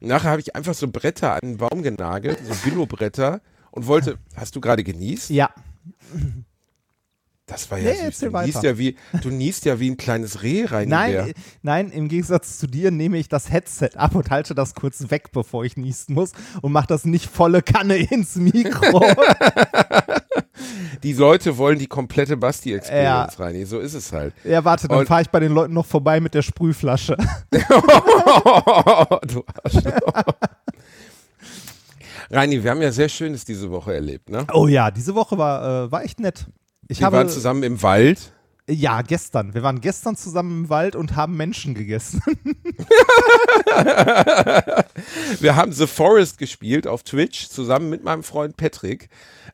Und nachher habe ich einfach so Bretter an den Baum genagelt, so Billo-Bretter und wollte, hast du gerade genießt? Ja, Das war ja Nee, süß. Du niest ja, wie, du niest ja wie ein kleines Reh rein. nein, nein, im Gegensatz zu dir nehme ich das Headset ab und halte das kurz weg, bevor ich niesen muss und mache das nicht volle Kanne ins Mikro. Die Leute wollen die komplette Basti-Experience Ja. rein. So ist es halt. ja, warte, dann fahre ich bei den Leuten noch vorbei mit der Sprühflasche. du Arschloch. Reini, wir haben ja sehr Schönes diese Woche erlebt, ne? Oh ja, diese Woche war, äh, war echt nett. Ich Wir habe, waren zusammen im Wald. ja, gestern. Wir waren gestern zusammen im Wald und haben Menschen gegessen. Wir haben The Forest gespielt auf Twitch zusammen mit meinem Freund Patrick,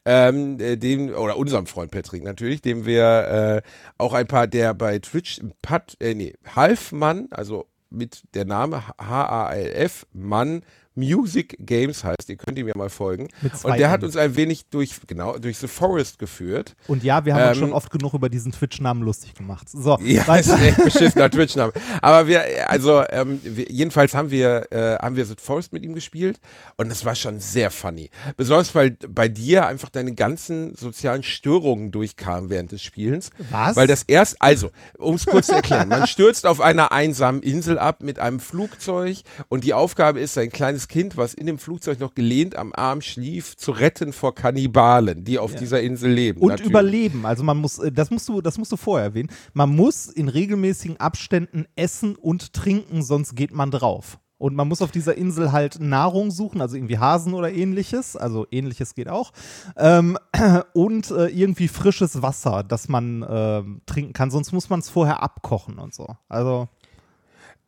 ähm, äh, dem oder unserem Freund Patrick natürlich, dem wir äh, auch ein paar, der bei Twitch Pat, äh, nee, Halfmann, also mit der Name H-A-L-F Mann Music Games heißt. Ihr könnt ihm ja mal folgen. Und der hat uns ein wenig durch genau durch The Forest geführt. Und ja, wir haben uns Ähm, schon oft genug über diesen Twitch-Namen lustig gemacht. So, Ja, das weiter. ist ein echt beschissener Twitch-Name. Aber wir, also, ähm, wir, jedenfalls haben wir, äh, haben wir The Forest mit ihm gespielt und es war schon sehr funny. Besonders, weil bei dir einfach deine ganzen sozialen Störungen durchkamen während des Spielens. Was? Weil das erst, also, um es kurz zu erklären, man stürzt auf einer einsamen Insel ab mit einem Flugzeug und die Aufgabe ist, ein kleines kleines Kind, was in dem Flugzeug noch gelehnt am Arm schlief, zu retten vor Kannibalen, die auf dieser Insel leben. Und natürlich. überleben. Also man muss, äh, das musst du, das musst du vorher erwähnen. Man muss in regelmäßigen Abständen essen und trinken, sonst geht man drauf. Und man muss auf dieser Insel halt Nahrung suchen, also irgendwie Hasen oder ähnliches. Also ähnliches geht auch. Ähm, und äh, irgendwie frisches Wasser, das man äh, trinken kann. Sonst muss man es vorher abkochen und so. Also.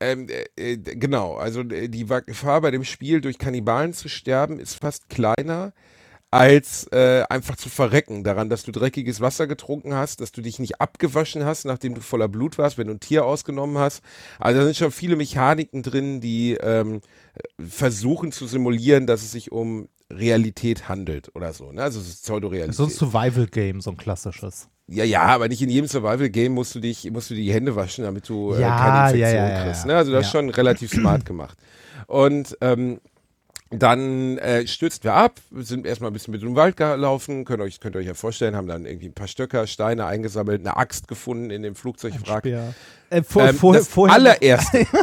Ähm, äh, äh, genau, also äh, die Gefahr bei dem Spiel durch Kannibalen zu sterben ist fast kleiner als äh, einfach zu verrecken daran, dass du dreckiges Wasser getrunken hast, dass du dich nicht abgewaschen hast, nachdem du voller Blut warst, wenn du ein Tier ausgenommen hast. Also da sind schon viele Mechaniken drin, die ähm, versuchen zu simulieren, dass es sich um Realität handelt oder so. Ne? Also es ist Pseudorealität. So ein Survival-Game, so ein klassisches. Ja, ja, aber nicht in jedem Survival-Game musst du dich, musst du die Hände waschen, damit du äh, Ja, keine ja, Infektion ja, ja, kriegst. Ne? Also das ist schon relativ smart gemacht. Und ähm, dann äh, stürzt wir ab, sind erstmal ein bisschen mit dem Wald gelaufen, könnt euch, könnt ihr euch ja vorstellen, haben dann irgendwie ein paar Stöcker, Steine eingesammelt, eine Axt gefunden in dem Flugzeugwrack. Äh, vor, Ähm, vorher, das vorher allererste.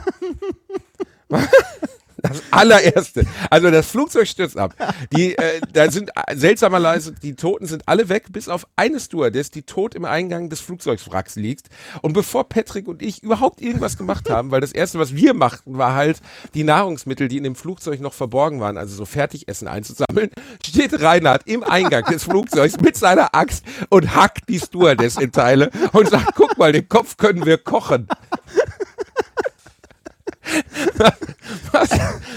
Das allererste. Also das Flugzeug stürzt ab. Die, äh, da sind äh, seltsamerweise, die Toten sind alle weg, bis auf eine Stewardess, die tot im Eingang des Flugzeugwracks liegt. Und bevor Patrick und ich überhaupt irgendwas gemacht haben, weil das erste, was wir machten, war halt die Nahrungsmittel, die in dem Flugzeug noch verborgen waren, also so Fertigessen einzusammeln, steht Reinhard im Eingang des Flugzeugs mit seiner Axt und hackt die Stewardess in Teile und sagt, guck mal, den Kopf können wir kochen. Was,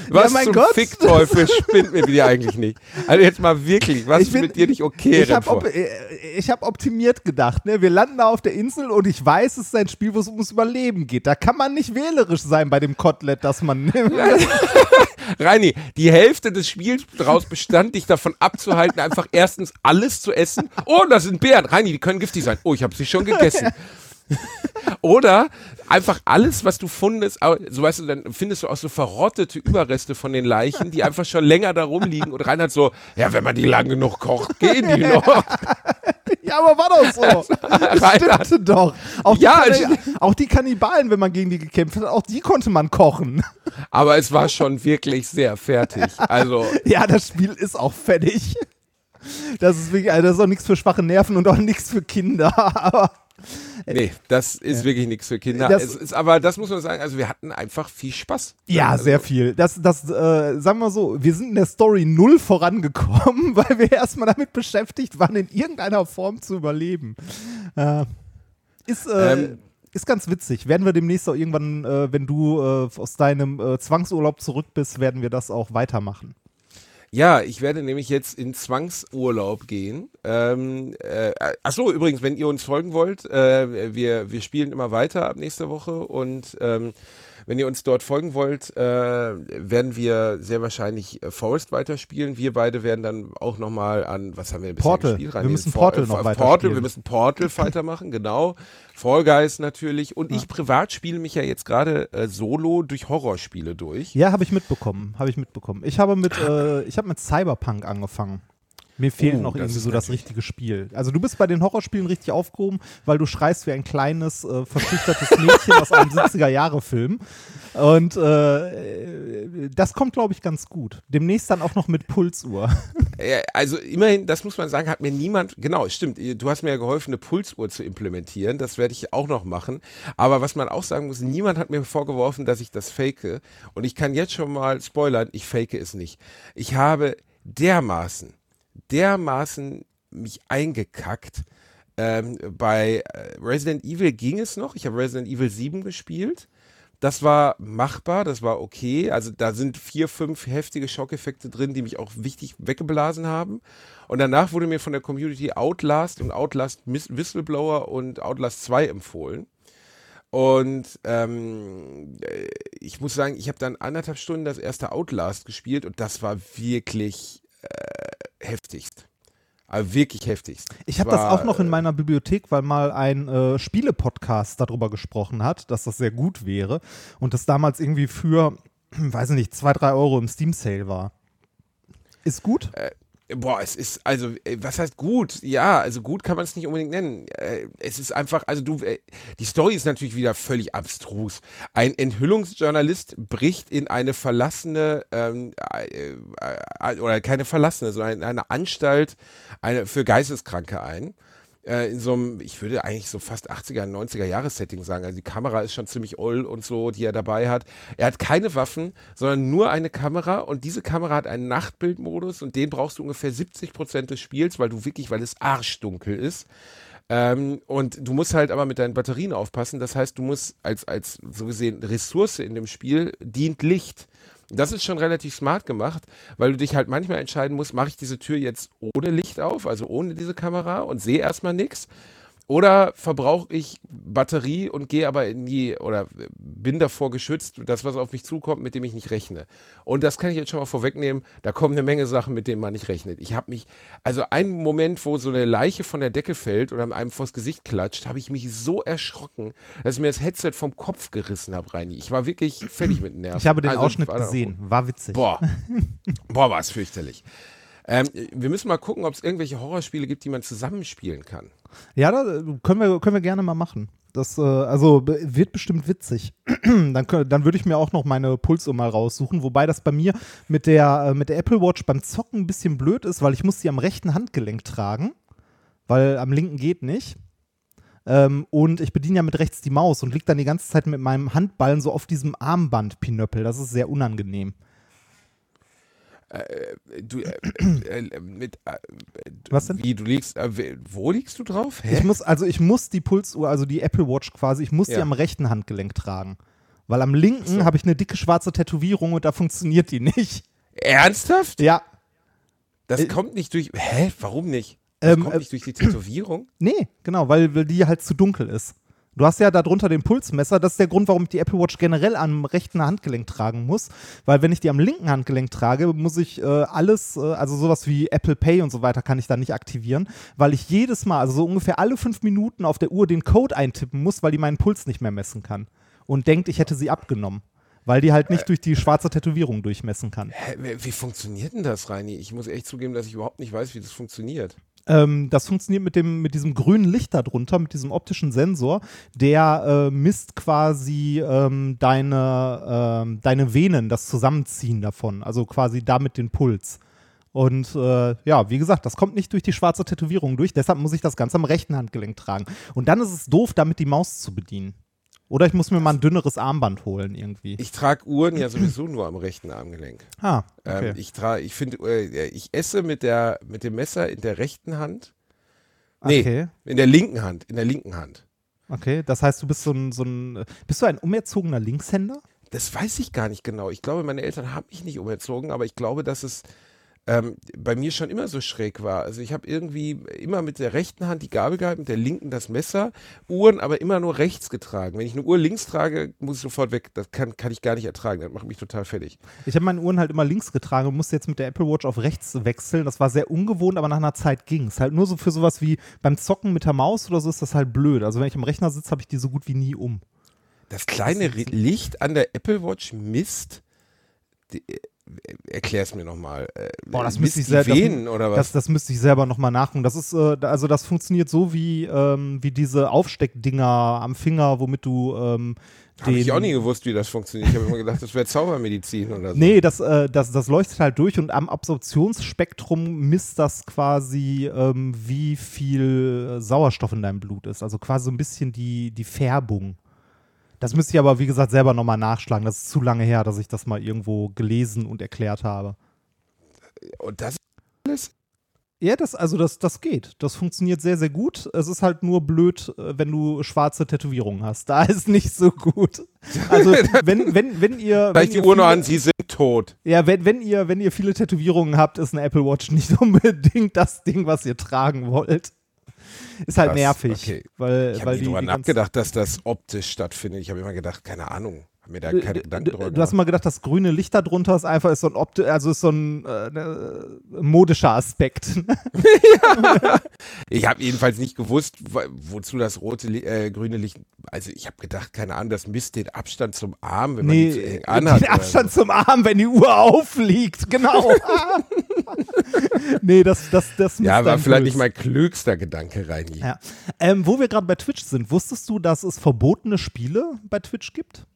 was mein zum Gott. Fickteufel spinnt mit dir eigentlich nicht? Also jetzt mal wirklich, was Ich ist bin- mit dir nicht okay? Ich habe op äh, hab optimiert gedacht. Ne? Wir landen da auf der Insel und ich weiß, es ist ein Spiel, wo es ums Überleben geht. Da kann man nicht wählerisch sein bei dem Kotelett, das man nimmt. Reini, die Hälfte des Spiels daraus bestand, dich davon abzuhalten, einfach erstens alles zu essen. Oh, das sind Bären. Reini, die können giftig sein. Oh, ich habe sie schon gegessen. Oder einfach alles, was du findest, so weißt du, dann findest du auch so verrottete Überreste von den Leichen, die einfach schon länger da rumliegen und Reinhard so, ja, wenn man die lang genug kocht, gehen die noch. Ja, aber war doch so. Reinhard, Stimmte doch. Auch, Ja, die, Kanni- auch die Kannibalen, wenn man gegen die gekämpft hat, auch die konnte man kochen. aber es war schon wirklich sehr fertig. Also, Ja, das Spiel ist auch fertig. Das ist wirklich, also das ist auch nichts für schwache Nerven und auch nichts für Kinder. Aber nee, das ist wirklich nichts für Kinder. Das- ist aber, das muss man sagen, also wir hatten einfach viel Spaß. ja, also, sehr viel. Das, das, äh, sagen wir so, wir sind in der Story null vorangekommen, weil wir erstmal damit beschäftigt waren, in irgendeiner Form zu überleben. Äh, ist, äh, Ähm, ist ganz witzig. Werden wir demnächst auch irgendwann, äh, wenn du äh, aus deinem äh, Zwangsurlaub zurück bist, werden wir das auch weitermachen. Ja, ich werde nämlich jetzt in Zwangsurlaub gehen. Ähm, äh, achso, übrigens, wenn ihr uns folgen wollt, äh, wir, wir spielen immer weiter ab nächster Woche und ähm, wenn ihr uns dort folgen wollt, äh, werden wir sehr wahrscheinlich äh, Forest weiterspielen. Wir beide werden dann auch nochmal an, was haben wir bisher Portal. gespielt? Wir Rein- müssen For- Portal noch weiter Portal, spielen. wir müssen Portal weitermachen, genau. Fall Guys natürlich. Und ich privat spiele mich ja jetzt gerade äh, solo durch Horrorspiele durch. Ja, habe ich mitbekommen. Habe ich mitbekommen. Ich habe mit, äh, ich habe mit Cyberpunk angefangen. Mir fehlt Oh, noch irgendwie so das richtige Spiel. Also du bist bei den Horrorspielen richtig aufgehoben, weil du schreist wie ein kleines, äh, verschüchtertes Mädchen aus einem 70er-Jahre-Film. Und äh, das kommt, glaube ich, ganz gut. Demnächst dann auch noch mit Pulsuhr. Also immerhin, das muss man sagen, hat mir niemand, genau, stimmt, du hast mir ja geholfen, eine Pulsuhr zu implementieren, das werde ich auch noch machen. Aber was man auch sagen muss, niemand hat mir vorgeworfen, dass ich das fake. Und ich kann jetzt schon mal spoilern, ich fake es nicht. Ich habe dermaßen, dermaßen mich eingekackt. Ähm, bei äh, Resident Evil ging es noch. Ich habe Resident Evil 7 gespielt. Das war machbar, das war okay. Also da sind vier, fünf heftige Schockeffekte drin, die mich auch wichtig weggeblasen haben. Und danach wurde mir von der Community Outlast und Outlast Whistleblower und Outlast 2 empfohlen. Und ähm, äh, ich muss sagen, ich habe dann anderthalb Stunden das erste Outlast gespielt und das war wirklich heftigst. Aber wirklich heftigst. Ich habe das auch noch in äh, meiner Bibliothek, weil mal ein äh, Spiele-Podcast darüber gesprochen hat, dass das sehr gut wäre und das damals irgendwie für, weiß ich nicht, zwei, drei Euro im Steam-Sale war. Ist gut? Boah, es ist, also, äh, was heißt gut? Ja, also gut kann man es nicht unbedingt nennen. Äh, Es ist einfach, also du, äh, die Story ist natürlich wieder völlig abstrus. Ein Enthüllungsjournalist bricht in eine verlassene, ähm, äh, äh, oder keine verlassene, sondern in eine Anstalt eine, für Geisteskranke ein. Äh, in so einem, ich würde eigentlich so fast 80er, 90er Jahres-Setting sagen. Also die Kamera ist schon ziemlich oll und so, die er dabei hat. Er hat keine Waffen, sondern nur eine Kamera und diese Kamera hat einen Nachtbildmodus und den brauchst du ungefähr 70 Prozent des Spiels, weil du wirklich, weil es arschdunkel ist. Ähm, und du musst halt aber mit deinen Batterien aufpassen. Das heißt, du musst als, als so gesehen Ressource in dem Spiel dient Licht. Das ist schon relativ smart gemacht, weil du dich halt manchmal entscheiden musst, mache ich diese Tür jetzt ohne Licht auf, also ohne diese Kamera und sehe erstmal nichts. Oder verbrauche ich Batterie und gehe aber in die, oder bin davor geschützt, das, was auf mich zukommt, mit dem ich nicht rechne. Und das kann ich jetzt schon mal vorwegnehmen, da kommen eine Menge Sachen, mit denen man nicht rechnet. Ich habe mich, also ein Moment, wo so eine Leiche von der Decke fällt oder einem vors Gesicht klatscht, habe ich mich so erschrocken, dass ich mir das Headset vom Kopf gerissen habe, Reini. Ich war wirklich fertig mit Nerven. Ich habe den Also, Ausschnitt war gesehen. War witzig. Boah. Boah, war es fürchterlich. Ähm, wir müssen mal gucken, ob es irgendwelche Horrorspiele gibt, die man zusammenspielen kann. Ja, da, können, wir, können wir gerne mal machen. Das äh, also wird bestimmt witzig. dann dann würde ich mir auch noch meine Pulsuhr mal raussuchen, wobei das bei mir mit der, äh, mit der Apple Watch beim Zocken ein bisschen blöd ist, weil ich muss sie am rechten Handgelenk tragen, weil am linken geht nicht. Ähm, und ich bediene ja mit rechts die Maus und liege dann die ganze Zeit mit meinem Handballen so auf diesem Armband-Pinöppel. Das ist sehr unangenehm. Du, äh, äh, mit, äh, Was denn? Wie, du liegst, äh, wo liegst du drauf? Hä? Ich muss, also ich muss die Pulsuhr, also die Apple Watch quasi, ich muss sie Ja. am rechten Handgelenk tragen. Weil am linken habe ich eine dicke schwarze Tätowierung und da funktioniert die nicht. Ernsthaft? Ja. Das Äh, kommt nicht durch. Hä? Warum nicht? Das Ähm, kommt äh, nicht durch die Tätowierung? Nee, genau, weil, weil die halt zu dunkel ist. Du hast ja darunter den Pulsmesser. Das ist der Grund, warum ich die Apple Watch generell am rechten Handgelenk tragen muss. Weil wenn ich die am linken Handgelenk trage, muss ich äh, alles, äh, also sowas wie Apple Pay und so weiter, kann ich da nicht aktivieren, weil ich jedes Mal, also so ungefähr alle fünf Minuten auf der Uhr den Code eintippen muss, weil die meinen Puls nicht mehr messen kann. Und denkt, ich hätte sie abgenommen. Weil die halt nicht durch die schwarze Tätowierung durchmessen kann. Hä, wie wie funktioniert denn das, Reini? Ich muss echt zugeben, dass ich überhaupt nicht weiß, wie das funktioniert. Ähm, das funktioniert mit dem mit diesem grünen Licht darunter, mit diesem optischen Sensor, der äh, misst quasi ähm, deine, ähm, deine Venen, das Zusammenziehen davon, also quasi damit den Puls. Und äh, ja, wie gesagt, das kommt nicht durch die schwarze Tätowierung durch, deshalb muss ich das Ganze am rechten Handgelenk tragen. Und dann ist es doof, damit die Maus zu bedienen. Oder ich muss mir mal ein dünneres Armband holen irgendwie. Ich trage Uhren ja sowieso nur am rechten Armgelenk. ah, okay. Ähm, ich trage, ich finde, äh, ich esse mit der mit dem Messer in der rechten Hand. Nee, okay. in der linken Hand, in der linken Hand. Okay, das heißt, du bist so ein, so ein bist du ein umerzogener Linkshänder? Das weiß ich gar nicht genau. Ich glaube, meine Eltern haben mich nicht umerzogen, aber ich glaube, dass es ähm, bei mir schon immer so schräg war. Also ich habe irgendwie immer mit der rechten Hand die Gabel gehalten, mit der linken das Messer, Uhren aber immer nur rechts getragen. Wenn ich eine Uhr links trage, muss ich sofort weg. Das kann, kann ich gar nicht ertragen. Das macht mich total fertig. Ich habe meine Uhren halt immer links getragen und musste jetzt mit der Apple Watch auf rechts wechseln. Das war sehr ungewohnt, aber nach einer Zeit ging es. Halt nur so für sowas wie beim Zocken mit der Maus oder so ist das halt blöd. Also wenn ich am Rechner sitze, habe ich die so gut wie nie um. Das kleine Ri- Licht an der Apple Watch misst. Die, äh, erklär's mir nochmal. Äh, Boah, das misst müsste ich die sel- das- oder was? Das, das müsste ich selber nochmal nachgucken. Das ist, äh, also das funktioniert so wie, ähm, wie diese Aufsteckdinger am Finger, womit du ähm, Habe ich auch nie gewusst, wie das funktioniert. Ich habe immer gedacht, das wäre Zaubermedizin oder so. Nee, das, äh, das, das leuchtet halt durch und am Absorptionsspektrum misst das quasi, ähm, wie viel äh, Sauerstoff in deinem Blut ist. Also quasi so ein bisschen die, die Färbung. Das müsste ich aber, wie gesagt, selber nochmal nachschlagen. Das ist zu lange her, dass ich das mal irgendwo gelesen und erklärt habe. Und das alles? Ja, das, also das, das geht. Das funktioniert sehr, sehr gut. Es ist halt nur blöd, äh, wenn du schwarze Tätowierungen hast. Da ist nicht so gut. Also, wenn, wenn, wenn ihr. wenn Vielleicht die Uhr noch an, sie sind tot. Ja, wenn, wenn, ihr, wenn ihr viele Tätowierungen habt, ist eine Apple Watch nicht unbedingt das Ding, was ihr tragen wollt. Ist halt Krass, nervig. okay. Weil, Ich habe nie die, drüber nachgedacht, dass das optisch stattfindet. Ich habe immer gedacht, keine Ahnung. Hab mir da Du, keine Gedanken drüber du, du hast gemacht. mal gedacht, das grüne Licht da drunter ist einfach ist so ein Opti also ist so ein äh, ne, modischer Aspekt. Ich habe jedenfalls nicht gewusst, wo- wozu das rote, äh, grüne Licht. Also ich habe gedacht, keine Ahnung, das misst den Abstand zum Arm, wenn man die zu nee, eng anhat. den Abstand so. zum Arm, wenn die Uhr aufliegt, genau. nee, das, das, das Ja, war vielleicht nicht mein klügster Gedanke, Reini. Ja. Ähm, wo wir gerade bei Twitch sind, wusstest du, dass es verbotene Spiele bei Twitch gibt?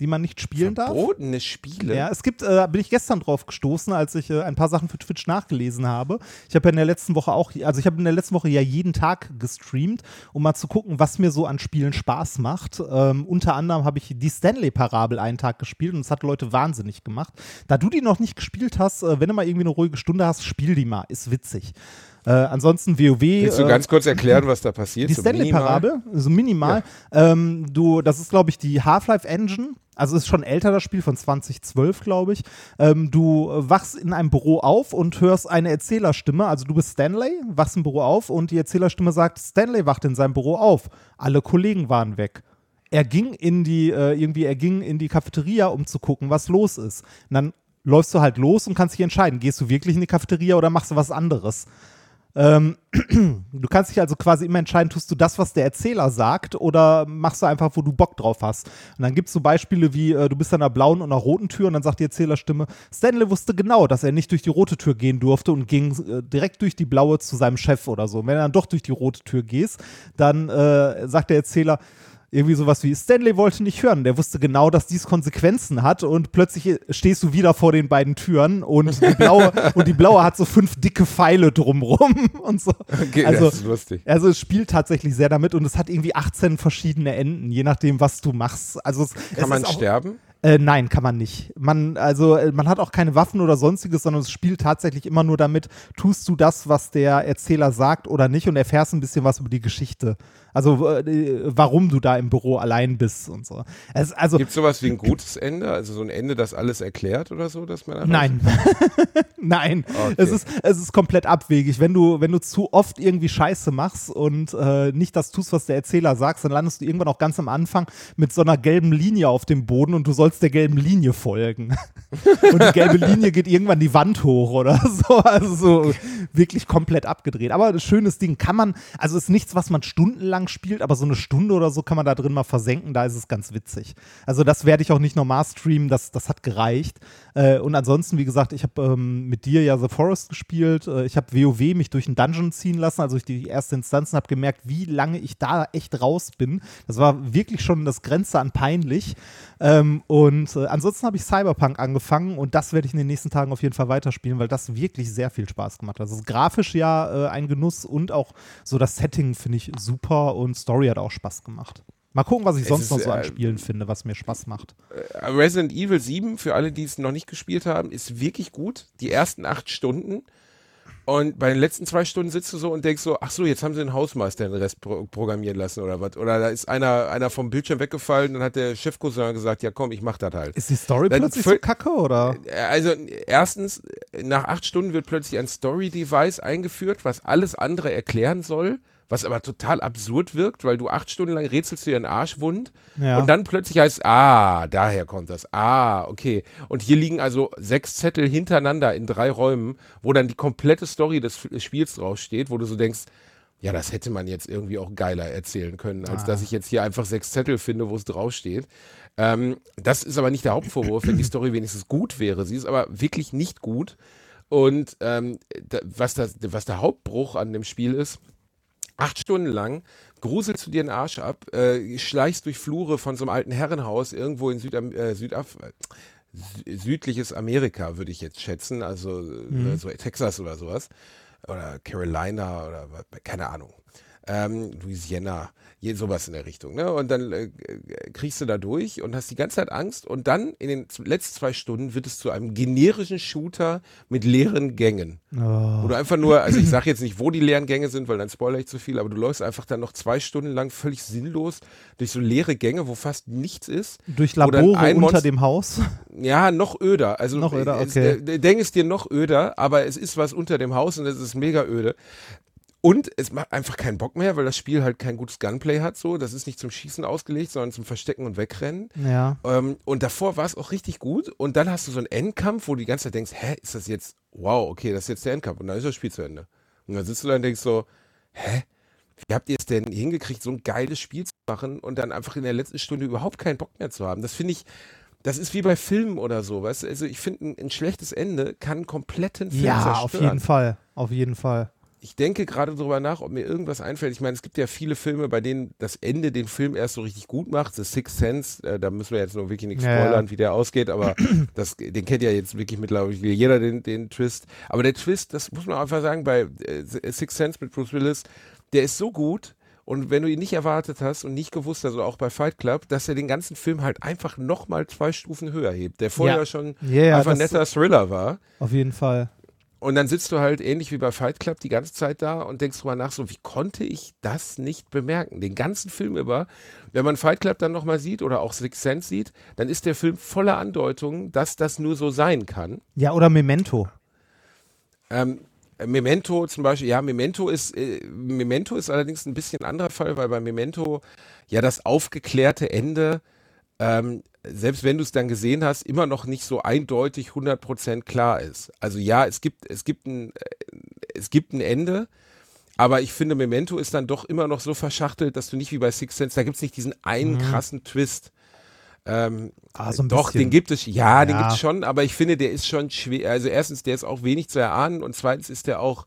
Die man nicht spielen darf? Verbotene Spiele. Ja, es gibt, äh, bin ich gestern drauf gestoßen, als ich äh, ein paar Sachen für Twitch nachgelesen habe. Ich habe ja in der letzten Woche auch, also ich habe in der letzten Woche ja jeden Tag gestreamt, um mal zu gucken, was mir so an Spielen Spaß macht. Ähm, unter anderem habe ich die Stanley-Parabel einen Tag gespielt und es hat Leute wahnsinnig gemacht. Da du die noch nicht gespielt hast, äh, wenn du mal irgendwie eine ruhige Stunde hast, spiel die mal, ist witzig. Äh, ansonsten WoW. Willst du äh, ganz kurz erklären, was da passiert? die So? Stanley-Parabel, so minimal. Ähm, du, das ist, glaube ich, die Half-Life-Engine. Also ist schon älter das Spiel von 2012, glaube ich. Ähm, du äh, wachst in einem Büro auf und hörst eine Erzählerstimme. Also du bist Stanley, wachst im Büro auf und die Erzählerstimme sagt, Stanley wacht in seinem Büro auf. Alle Kollegen waren weg. Er ging in die, äh, irgendwie, er ging in die Cafeteria, um zu gucken, was los ist. Und dann läufst du halt los und kannst dich entscheiden, gehst du wirklich in die Cafeteria oder machst du was anderes. Ähm, du kannst dich also quasi immer entscheiden, tust du das, was der Erzähler sagt, oder machst du einfach, wo du Bock drauf hast. Und dann gibt es so Beispiele wie, äh, du bist an einer blauen und einer roten Tür und dann sagt die Erzählerstimme, Stanley wusste genau, dass er nicht durch die rote Tür gehen durfte und ging äh, direkt durch die blaue zu seinem Chef oder so. Und wenn du dann doch durch die rote Tür gehst, dann äh, sagt der Erzähler, irgendwie sowas wie Stanley wollte nicht hören. Der wusste genau, dass dies Konsequenzen hat und plötzlich stehst du wieder vor den beiden Türen und die blaue, und die blaue hat so fünf dicke Pfeile drumrum und so. Okay, also, das ist lustig. also es spielt tatsächlich sehr damit und es hat irgendwie 18 verschiedene Enden, je nachdem, was du machst. Also es, es Kann man ist auch, sterben? Äh, nein, kann man nicht. Man, also, äh, man hat auch keine Waffen oder sonstiges, sondern es spielt tatsächlich immer nur damit, tust du das, was der Erzähler sagt oder nicht und erfährst ein bisschen was über die Geschichte. Also, äh, warum du da im Büro allein bist und so. Es, also, Gibt es sowas wie ein gutes Ende? Also so ein Ende, das alles erklärt oder so, dass man Nein. Nein. Okay. Es, ist, es ist komplett abwegig. Wenn du, wenn du zu oft irgendwie Scheiße machst und äh, nicht das tust, was der Erzähler sagt, dann landest du irgendwann auch ganz am Anfang mit so einer gelben Linie auf dem Boden und du sollst der gelben Linie folgen. und die gelbe Linie geht irgendwann die Wand hoch oder so. Also so wirklich komplett abgedreht. Aber ein schönes Ding kann man, also ist nichts, was man stundenlang spielt, aber so eine Stunde oder so kann man da drin mal versenken, da ist es ganz witzig. Also das werde ich auch nicht normal streamen, das, das hat gereicht. Äh, und ansonsten, wie gesagt, ich habe ähm, mit dir ja The Forest gespielt, äh, ich habe WoW mich durch einen Dungeon ziehen lassen, also durch die erste Instanz und habe gemerkt, wie lange ich da echt raus bin. Das war wirklich schon das Grenze an peinlich. Ähm, und äh, ansonsten habe ich Cyberpunk angefangen und das werde ich in den nächsten Tagen auf jeden Fall weiterspielen, weil das wirklich sehr viel Spaß gemacht hat. Das ist grafisch ja äh, ein Genuss und auch so das Setting finde ich super und Story hat auch Spaß gemacht. Mal gucken, was ich sonst ist, noch so an äh, Spielen finde, was mir Spaß macht. Resident Evil 7, für alle, die es noch nicht gespielt haben, ist wirklich gut. Die ersten acht Stunden. Und bei den letzten zwei Stunden sitzt du so und denkst so, ach so, jetzt haben sie den Hausmeister den Rest pro programmieren lassen oder was. Oder da ist einer, einer vom Bildschirm weggefallen, dann hat der Chefcousin gesagt, ja komm, ich mach das halt. Ist die Story Dann plötzlich so kacke oder? Also erstens, nach acht Stunden wird plötzlich ein Story-Device eingeführt, was alles andere erklären soll, was aber total absurd wirkt, weil du acht Stunden lang rätselst dir den Arsch wund Ja. und dann plötzlich heißt, ah, daher kommt das, ah, okay. Und hier liegen also sechs Zettel hintereinander in drei Räumen, wo dann die komplette Story des Spiels draufsteht, wo du so denkst, ja, das hätte man jetzt irgendwie auch geiler erzählen können, als dass ich jetzt hier einfach sechs Zettel finde, wo es draufsteht. Ähm, das ist aber nicht der Hauptvorwurf, wenn die Story wenigstens gut wäre. Sie ist aber wirklich nicht gut. Und ähm, da, was, das, was der Hauptbruch an dem Spiel ist, acht Stunden lang gruselst du dir den Arsch ab, äh, schleichst durch Flure von so einem alten Herrenhaus irgendwo in Südam äh, Südaf sü- südliches Amerika, würde ich jetzt schätzen, also äh, so Texas oder sowas. Oder Carolina oder keine Ahnung. Ähm, Louisiana, je, sowas in der Richtung. Ne? Und dann äh, kriegst du da durch und hast die ganze Zeit Angst. Und dann in den letzten zwei Stunden wird es zu einem generischen Shooter mit leeren Gängen. Wo du einfach nur, also ich sage jetzt nicht, wo die leeren Gänge sind, weil dann spoilere ich zu viel, aber du läufst einfach dann noch zwei Stunden lang völlig sinnlos durch so leere Gänge, wo fast nichts ist. Durch Labore unter Monst- dem Haus? Ja, noch öder. Also Noch öder, es, okay. äh, denk es dir noch öder, aber es ist was unter dem Haus und es ist mega öde. Und es macht einfach keinen Bock mehr, weil das Spiel halt kein gutes Gunplay hat. So, das ist nicht zum Schießen ausgelegt, sondern zum Verstecken und Wegrennen. Ja. Ähm, und davor war es auch richtig gut. Und dann hast du so einen Endkampf, wo du die ganze Zeit denkst, hä, ist das jetzt, wow, okay, das ist jetzt der Endkampf. Und dann ist das Spiel zu Ende. Und dann sitzt du da und denkst so, hä, wie habt ihr es denn hingekriegt, so ein geiles Spiel zu machen und dann einfach in der letzten Stunde überhaupt keinen Bock mehr zu haben? Das finde ich, das ist wie bei Filmen oder so, weißt du? Also ich finde, ein, ein schlechtes Ende kann einen kompletten Film Ja, zerstören. auf jeden Fall. Auf jeden Fall. Ich denke gerade darüber nach, ob mir irgendwas einfällt. Ich meine, es gibt ja viele Filme, bei denen das Ende den Film erst so richtig gut macht. The Sixth Sense, äh, da müssen wir jetzt noch wirklich nichts Ja, ja. spoilern, wie der ausgeht, aber das, den kennt ja jetzt wirklich mittlerweile jeder, den, den Twist. Aber der Twist, das muss man einfach sagen, bei äh, Sixth Sense mit Bruce Willis, der ist so gut. Und wenn du ihn nicht erwartet hast und nicht gewusst hast, also auch bei Fight Club, dass er den ganzen Film halt einfach nochmal zwei Stufen höher hebt, der vorher Ja. schon Ja, ja, einfach netter Thriller war. Auf jeden Fall. Und dann sitzt du halt ähnlich wie bei Fight Club die ganze Zeit da und denkst drüber nach, so wie konnte ich das nicht bemerken? Den ganzen Film über. Wenn man Fight Club dann nochmal sieht oder auch Six Sense sieht, dann ist der Film voller Andeutungen, dass das nur so sein kann. Ja, oder Memento. Ähm, Memento zum Beispiel, ja, Memento ist, äh, Memento ist allerdings ein bisschen ein anderer Fall, weil bei Memento ja das aufgeklärte Ende, ähm, selbst wenn du es dann gesehen hast, immer noch nicht so eindeutig 100% klar ist. Also ja, es gibt, es gibt ein, äh, es gibt ein Ende, aber ich finde, Memento ist dann doch immer noch so verschachtelt, dass du nicht wie bei Six Sense, da gibt es nicht diesen einen krassen Twist. Ähm, Ah, so doch, bisschen. den gibt es, ja, den Ja. gibt es schon, aber ich finde, der ist schon schwer. Also erstens, der ist auch wenig zu erahnen und zweitens ist der auch,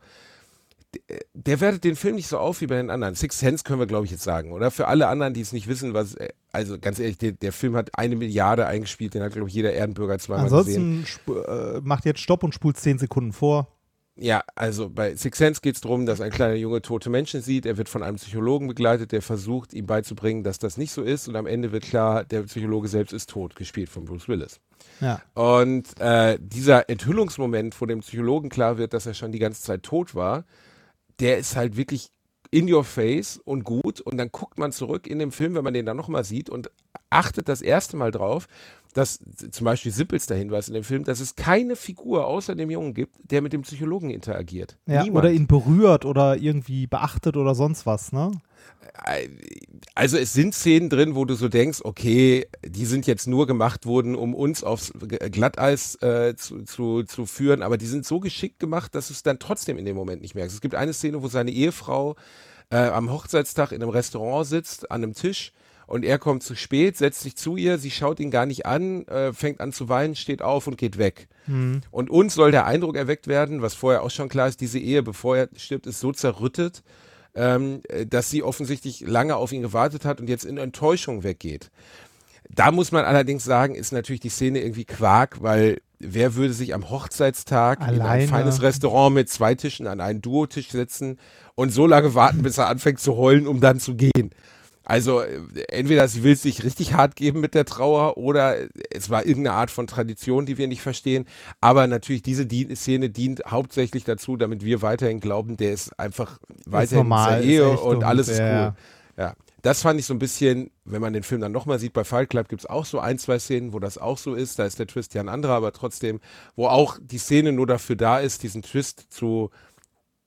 der, wertet den Film nicht so auf wie bei den anderen. Six Sense können wir, glaube ich, jetzt sagen, oder? Für alle anderen, die es nicht wissen, was, äh, also ganz ehrlich, der, der Film hat eine Milliarde eingespielt, den hat, glaube ich, jeder Ehrenbürger zweimal gesehen. Ansonsten äh, macht jetzt Stopp und spult 10 Sekunden vor. Ja, also bei Six Sense geht es darum, dass ein kleiner Junge tote Menschen sieht. Er wird von einem Psychologen begleitet, der versucht, ihm beizubringen, dass das nicht so ist. Und am Ende wird klar, der Psychologe selbst ist tot, gespielt von Bruce Willis. Ja. Und äh, dieser Enthüllungsmoment, wo dem Psychologen klar wird, dass er schon die ganze Zeit tot war, der ist halt wirklich in your face und gut. Und dann guckt man zurück in dem Film, wenn man den dann nochmal sieht und achtet das erste Mal drauf, dass zum Beispiel Sippels der Hinweis in dem Film, dass es keine Figur außer dem Jungen gibt, der mit dem Psychologen interagiert. Ja, Niemand. oder ihn berührt oder irgendwie beachtet oder sonst was, ne? Also es sind Szenen drin, wo du so denkst, okay, die sind jetzt nur gemacht worden, um uns aufs Glatteis äh, zu, zu, zu führen, aber die sind so geschickt gemacht, dass du es dann trotzdem in dem Moment nicht merkst. Es gibt eine Szene, wo seine Ehefrau äh, am Hochzeitstag in einem Restaurant sitzt, an einem Tisch und er kommt zu spät, setzt sich zu ihr, sie schaut ihn gar nicht an, äh, fängt an zu weinen, steht auf und geht weg. Und uns soll der Eindruck erweckt werden, was vorher auch schon klar ist, diese Ehe, bevor er stirbt, ist so zerrüttet, ähm, äh, dass sie offensichtlich lange auf ihn gewartet hat und jetzt in Enttäuschung weggeht. Da muss man allerdings sagen, ist natürlich die Szene irgendwie Quark, weil wer würde sich am Hochzeitstag in Alleine. ein feines Restaurant mit zwei Tischen an einen Duotisch setzen und so lange warten, bis er anfängt zu heulen, um dann zu gehen. Also äh, entweder sie will es sich richtig hart geben mit der Trauer oder es war irgendeine Art von Tradition, die wir nicht verstehen. Aber natürlich, diese Dien Szene dient hauptsächlich dazu, damit wir weiterhin glauben, der ist einfach weiterhin normal, ist Ehe echt und und, alles ist cool. Ja, das fand ich so ein bisschen, wenn man den Film dann nochmal sieht, bei Fight Club gibt es auch so ein, zwei Szenen, wo das auch so ist. Da ist der Twist ja ein anderer, aber trotzdem, wo auch die Szene nur dafür da ist, diesen Twist zu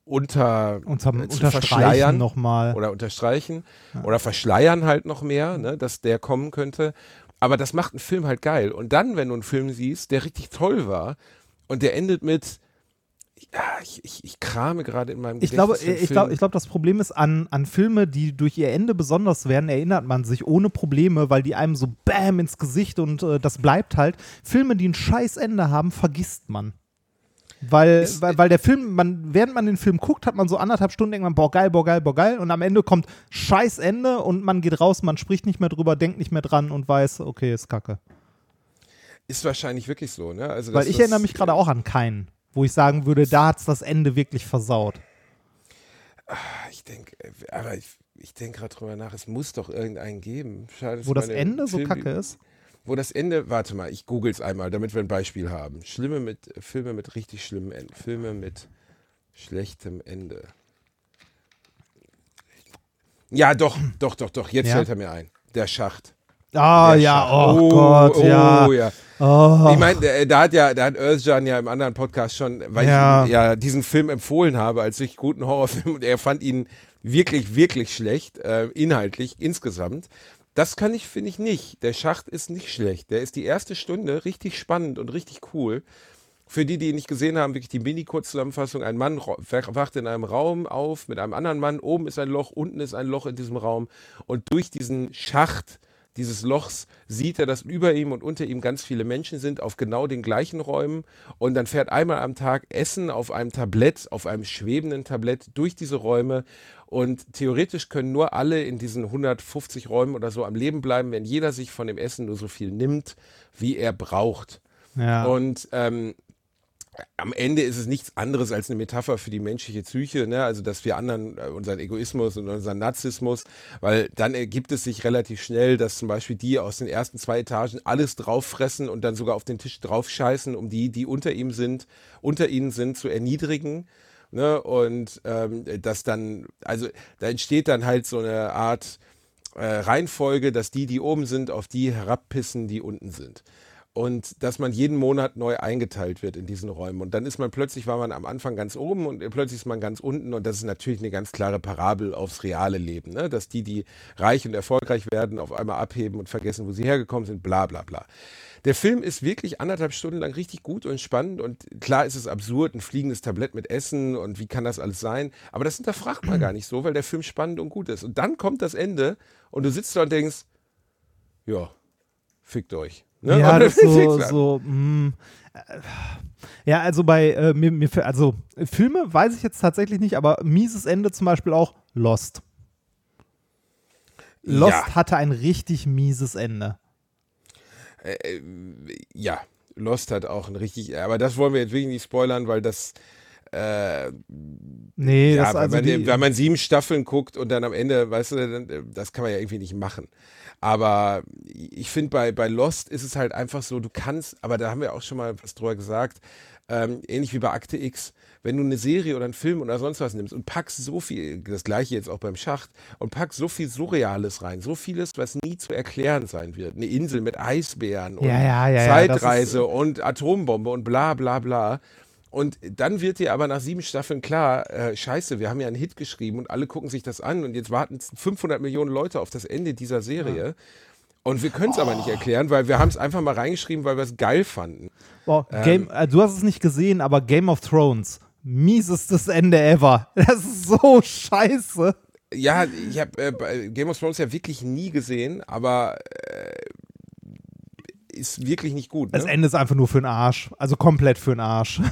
unter, Unterm, äh, zu unterstreichen verschleiern nochmal. oder unterstreichen oder verschleiern halt noch mehr, ne, dass der kommen könnte. Aber das macht einen Film halt geil. Und dann, wenn du einen Film siehst, der richtig toll war und der endet mit, ja, ich, ich, ich krame gerade in meinem Ich glaube, Gedächtnis ich glaube, ich glaube, das Problem ist an, an Filme, die durch ihr Ende besonders werden, erinnert man sich ohne Probleme, weil die einem so bam ins Gesicht und äh, das bleibt halt. Filme, die ein scheiß Ende haben, vergisst man. Weil, Ist- weil, weil der Film, man, während man den Film guckt, hat man so anderthalb Stunden, denkt man, boah, geil, boah, geil, boah, geil. Und am Ende kommt scheiß Ende und man geht raus, man spricht nicht mehr drüber, denkt nicht mehr dran und weiß, okay, ist kacke. Ist wahrscheinlich wirklich so, ne? Also, Weil ich erinnere mich gerade auch an keinen, wo ich sagen würde, da hat's das Ende wirklich versaut. Ich denke, aber ich, ich denke gerade drüber nach, es muss doch irgendeinen geben. Schade, Wo das Ende so Film- kacke ist. Wo das Ende, warte mal, ich google es einmal, damit wir ein Beispiel haben. Schlimme mit, Filme mit richtig schlimmen Enden. Filme mit schlechtem Ende. Ja, doch, doch, doch, doch, jetzt Ja? fällt er mir ein. Der Schacht. Ah, Der ja, Schacht. oh, Gott, ja. Oh, ja. Oh. Ich meine, da, hat ja, da hat Özcan ja im anderen Podcast schon, weil Ja. ich ja diesen Film empfohlen habe als wirklich guten Horrorfilm und er fand ihn wirklich, wirklich schlecht, äh, inhaltlich, insgesamt. Das kann ich, finde ich nicht. Der Schacht ist nicht schlecht. Der ist die erste Stunde richtig spannend und richtig cool. Für die, die ihn nicht gesehen haben, wirklich die Mini-Kurzzusammenfassung. Ein Mann wacht in einem Raum auf mit einem anderen Mann. Oben ist ein Loch, unten ist ein Loch in diesem Raum. Und durch diesen Schacht dieses Lochs sieht er, dass über ihm und unter ihm ganz viele Menschen sind, auf genau den gleichen Räumen. Und dann fährt einmal am Tag Essen auf einem Tablett, auf einem schwebenden Tablett durch diese Räume. Und theoretisch können nur alle in diesen 150 Räumen oder so am Leben bleiben, wenn jeder sich von dem Essen nur so viel nimmt, wie er braucht. Ja. Und ähm, am Ende ist es nichts anderes als eine Metapher für die menschliche Psyche, ne? also dass wir anderen äh, unseren Egoismus und unseren Narzissmus, weil dann ergibt es sich relativ schnell, dass zum Beispiel die aus den ersten zwei Etagen alles drauffressen und dann sogar auf den Tisch draufscheißen, um die, die unter ihm sind, unter ihnen sind, zu erniedrigen. Ne? Und ähm, das dann, also da entsteht dann halt so eine Art äh, Reihenfolge, dass die, die oben sind, auf die herabpissen, die unten sind und dass man jeden Monat neu eingeteilt wird in diesen Räumen. Und dann ist man plötzlich, war man am Anfang ganz oben und plötzlich ist man ganz unten. Und das ist natürlich eine ganz klare Parabel aufs reale Leben, ne? dass die, die reich und erfolgreich werden, auf einmal abheben und vergessen, wo sie hergekommen sind, bla bla bla. Der Film ist wirklich anderthalb Stunden lang richtig gut und spannend und klar ist es absurd, ein fliegendes Tablett mit Essen und wie kann das alles sein, aber das hinterfragt man gar nicht so, weil der Film spannend und gut ist. Und dann kommt das Ende und du sitzt da und denkst, ja, fickt euch. Ne? Ja, das so, so mh, äh, ja, also bei äh, mir, mir, also Filme weiß ich jetzt tatsächlich nicht, aber mieses Ende zum Beispiel auch Lost. Lost Ja. hatte ein richtig mieses Ende. Äh, ja, Lost hat auch ein richtig, aber das wollen wir jetzt wirklich nicht spoilern, weil das, äh, Nee, ja, das also man, die, wenn man sieben Staffeln guckt und dann am Ende, weißt du, das kann man ja irgendwie nicht machen. Aber ich finde, bei, bei Lost ist es halt einfach so, du kannst, aber da haben wir auch schon mal was drüber gesagt, ähm, ähnlich wie bei Akte X, wenn du eine Serie oder einen Film oder sonst was nimmst und packst so viel, das gleiche jetzt auch beim Schacht, und packst so viel Surreales rein, so vieles, was nie zu erklären sein wird. Eine Insel mit Eisbären und Ja, ja, ja, Zeitreise und Atombombe und bla bla bla. Und dann wird dir aber nach sieben Staffeln klar, äh, scheiße, wir haben ja einen Hit geschrieben und alle gucken sich das an und jetzt warten 500 Millionen Leute auf das Ende dieser Serie. Und wir können es aber nicht erklären, weil wir haben es einfach mal reingeschrieben, weil wir es geil fanden. boah, ähm, Game, äh, du hast es nicht gesehen, aber Game of Thrones, miesestes Ende ever. Das ist so scheiße. Ja, ich habe äh, Game of Thrones ja wirklich nie gesehen, aber äh, ist wirklich nicht gut. Ne? Das Ende ist einfach nur für den Arsch. Also komplett für den Arsch.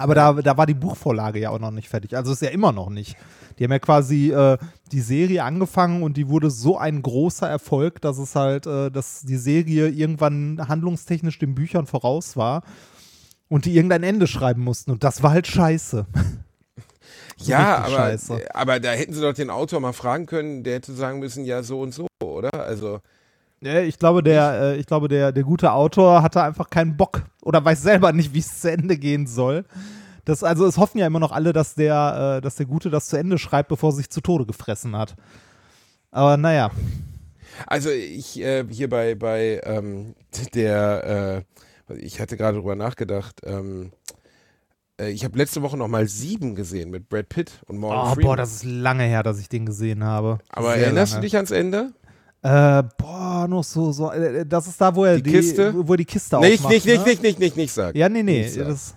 Aber da, da war die Buchvorlage ja auch noch nicht fertig. Also ist ja immer noch nicht. Die haben ja quasi äh, die Serie angefangen und die wurde so ein großer Erfolg, dass es halt, äh, dass die Serie irgendwann handlungstechnisch den Büchern voraus war und die irgendein Ende schreiben mussten. Und das war halt scheiße. So ja, aber, scheiße. aber da hätten sie doch den Autor mal fragen können, der hätte sagen müssen, ja, so und so, oder? Also. Ja, ich glaube, der, äh, ich glaube der, der gute Autor hatte einfach keinen Bock oder weiß selber nicht, wie es zu Ende gehen soll. Das, also es hoffen ja immer noch alle, dass der, äh, dass der Gute das zu Ende schreibt, bevor er sich zu Tode gefressen hat. Aber naja. Also ich äh, hier bei, bei ähm, der, äh, ich hatte gerade drüber nachgedacht, ähm, äh, ich habe letzte Woche noch mal sieben gesehen mit Brad Pitt und Morgan Oh, Freeman. boah, das ist lange her, dass ich den gesehen habe. Aber Sehr erinnerst lange. du dich ans Ende? Äh, boah, noch so, so, äh, das ist da, wo er Die Kiste? wo die Kiste Nicht, aufmacht. nicht, nicht, ne? nicht, nicht, nicht, nicht sagen. Ja, nee, nee. Nicht sagen. Das,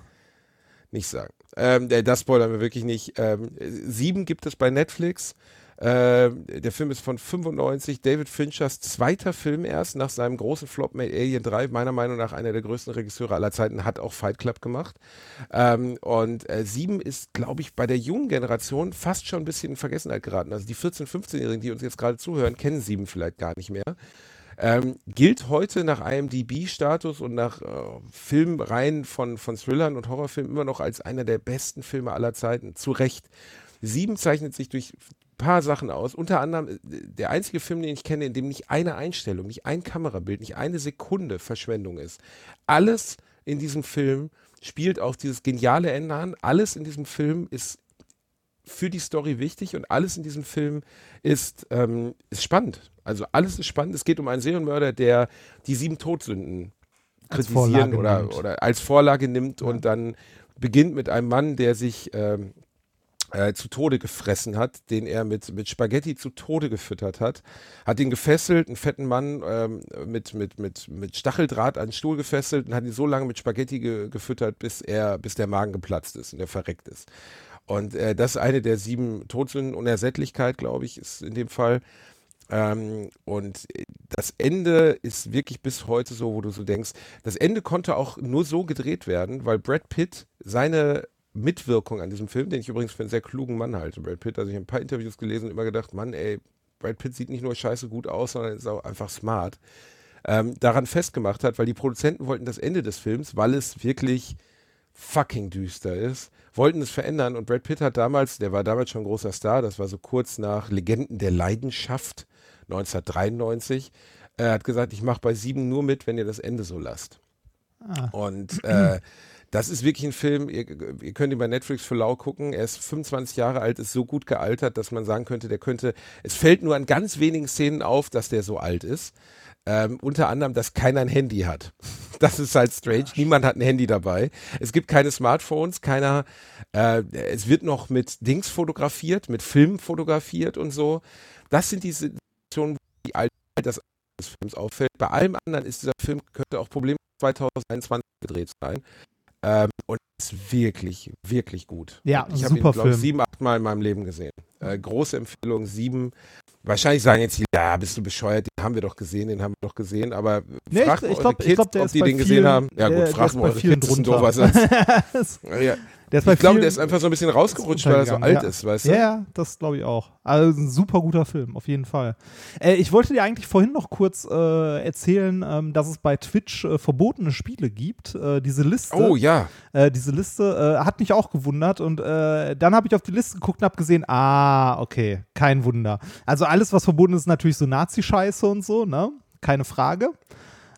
Nicht sagen. Ähm, äh, das spoilern wir wirklich nicht. Ähm, sieben gibt es bei Netflix. Ähm, der Film ist von 95, David Finchers zweiter Film erst nach seinem großen Flop mit Alien 3, meiner Meinung nach einer der größten Regisseure aller Zeiten, hat auch Fight Club gemacht. Ähm, und äh, sieben ist, glaube ich, bei der jungen Generation fast schon ein bisschen in Vergessenheit geraten. Also die 14-, 15-Jährigen, die uns jetzt gerade zuhören, kennen sieben vielleicht gar nicht mehr. Ähm, gilt heute nach IMDb-Status und nach äh, Filmreihen von, von Thrillern und Horrorfilmen immer noch als einer der besten Filme aller Zeiten. Zu Recht. Sieben zeichnet sich durch paar Sachen aus. Unter anderem äh, der einzige Film, den ich kenne, in dem nicht eine Einstellung, nicht ein Kamerabild, nicht eine Sekunde Verschwendung ist. Alles in diesem Film spielt auf dieses geniale Ende an. Alles in diesem Film ist für die Story wichtig und alles in diesem Film ist, ähm, ist spannend. Also alles ist spannend. Es geht um einen Serienmörder, der die sieben Todsünden kritisieren oder, nimmt. oder als Vorlage nimmt und dann beginnt mit einem Mann, der sich ähm, äh, zu Tode gefressen hat, den er mit, mit Spaghetti zu Tode gefüttert hat, hat ihn gefesselt, einen fetten Mann ähm, mit, mit, mit, mit Stacheldraht an den Stuhl gefesselt und hat ihn so lange mit Spaghetti ge gefüttert, bis er, bis der Magen geplatzt ist und er verreckt ist. Und äh, das ist eine der sieben Todsünden, Unersättlichkeit, glaube ich, ist in dem Fall. Ähm, und das Ende ist wirklich bis heute so, wo du so denkst, das Ende konnte auch nur so gedreht werden, weil Brad Pitt seine Mitwirkung an diesem Film, den ich übrigens für einen sehr klugen Mann halte, Brad Pitt, also ich habe ein paar Interviews gelesen und immer gedacht, Mann, ey, Brad Pitt sieht nicht nur scheiße gut aus, sondern ist auch einfach smart, ähm, daran festgemacht hat, weil die Produzenten wollten das Ende des Films, weil es wirklich fucking düster ist, wollten es verändern und Brad Pitt hat damals, der war damals schon ein großer Star, das war so kurz nach Legenden der Leidenschaft 1993, er hat gesagt, ich mache bei sieben nur mit, wenn ihr das Ende so lasst. Ah. Und äh, das ist wirklich ein Film, ihr, ihr, könnt ihn bei Netflix für lau gucken. Er ist 25 Jahre alt, ist so gut gealtert, dass man sagen könnte, der könnte, es fällt nur an ganz wenigen Szenen auf, dass der so alt ist. Ähm, unter anderem, dass keiner ein Handy hat. Das ist halt strange. Niemand hat ein Handy dabei. Es gibt keine Smartphones, keiner. Äh, es wird noch mit Dings fotografiert, mit Film fotografiert und so. Das sind die Situationen, wo die Altheit des Films auffällt. Bei allem anderen ist dieser Film, könnte auch Problem 2021 gedreht sein. Ähm, und ist wirklich, wirklich gut. Ja, ich habe ihn, glaube ich, sieben, acht Mal in meinem Leben gesehen. Äh, große Empfehlung, sieben. Wahrscheinlich sagen jetzt, ja, bist du bescheuert, den haben wir doch gesehen, den haben wir doch gesehen, aber nee, fragt ich, ich glaub, Kids, ich glaub, ob die den vielen, gesehen haben. Ja gut, der mal Kids, drunter. doofer Satz. ja. Der ist bei ich glaube, der ist einfach so ein bisschen rausgerutscht, weil er so alt ja. ist, weißt du? Ja, ja, das glaube ich auch. Also ein super guter Film, auf jeden Fall. Äh, ich wollte dir eigentlich vorhin noch kurz äh, erzählen, ähm, dass es bei Twitch äh, verbotene Spiele gibt. Äh, diese Liste. Oh ja, Äh, diese Liste äh, hat mich auch gewundert und dann habe ich auf die Liste geguckt und habe gesehen, ah, okay, kein Wunder. Also alles, was verboten ist, ist natürlich so Nazi-Scheiße und so, ne? Keine Frage.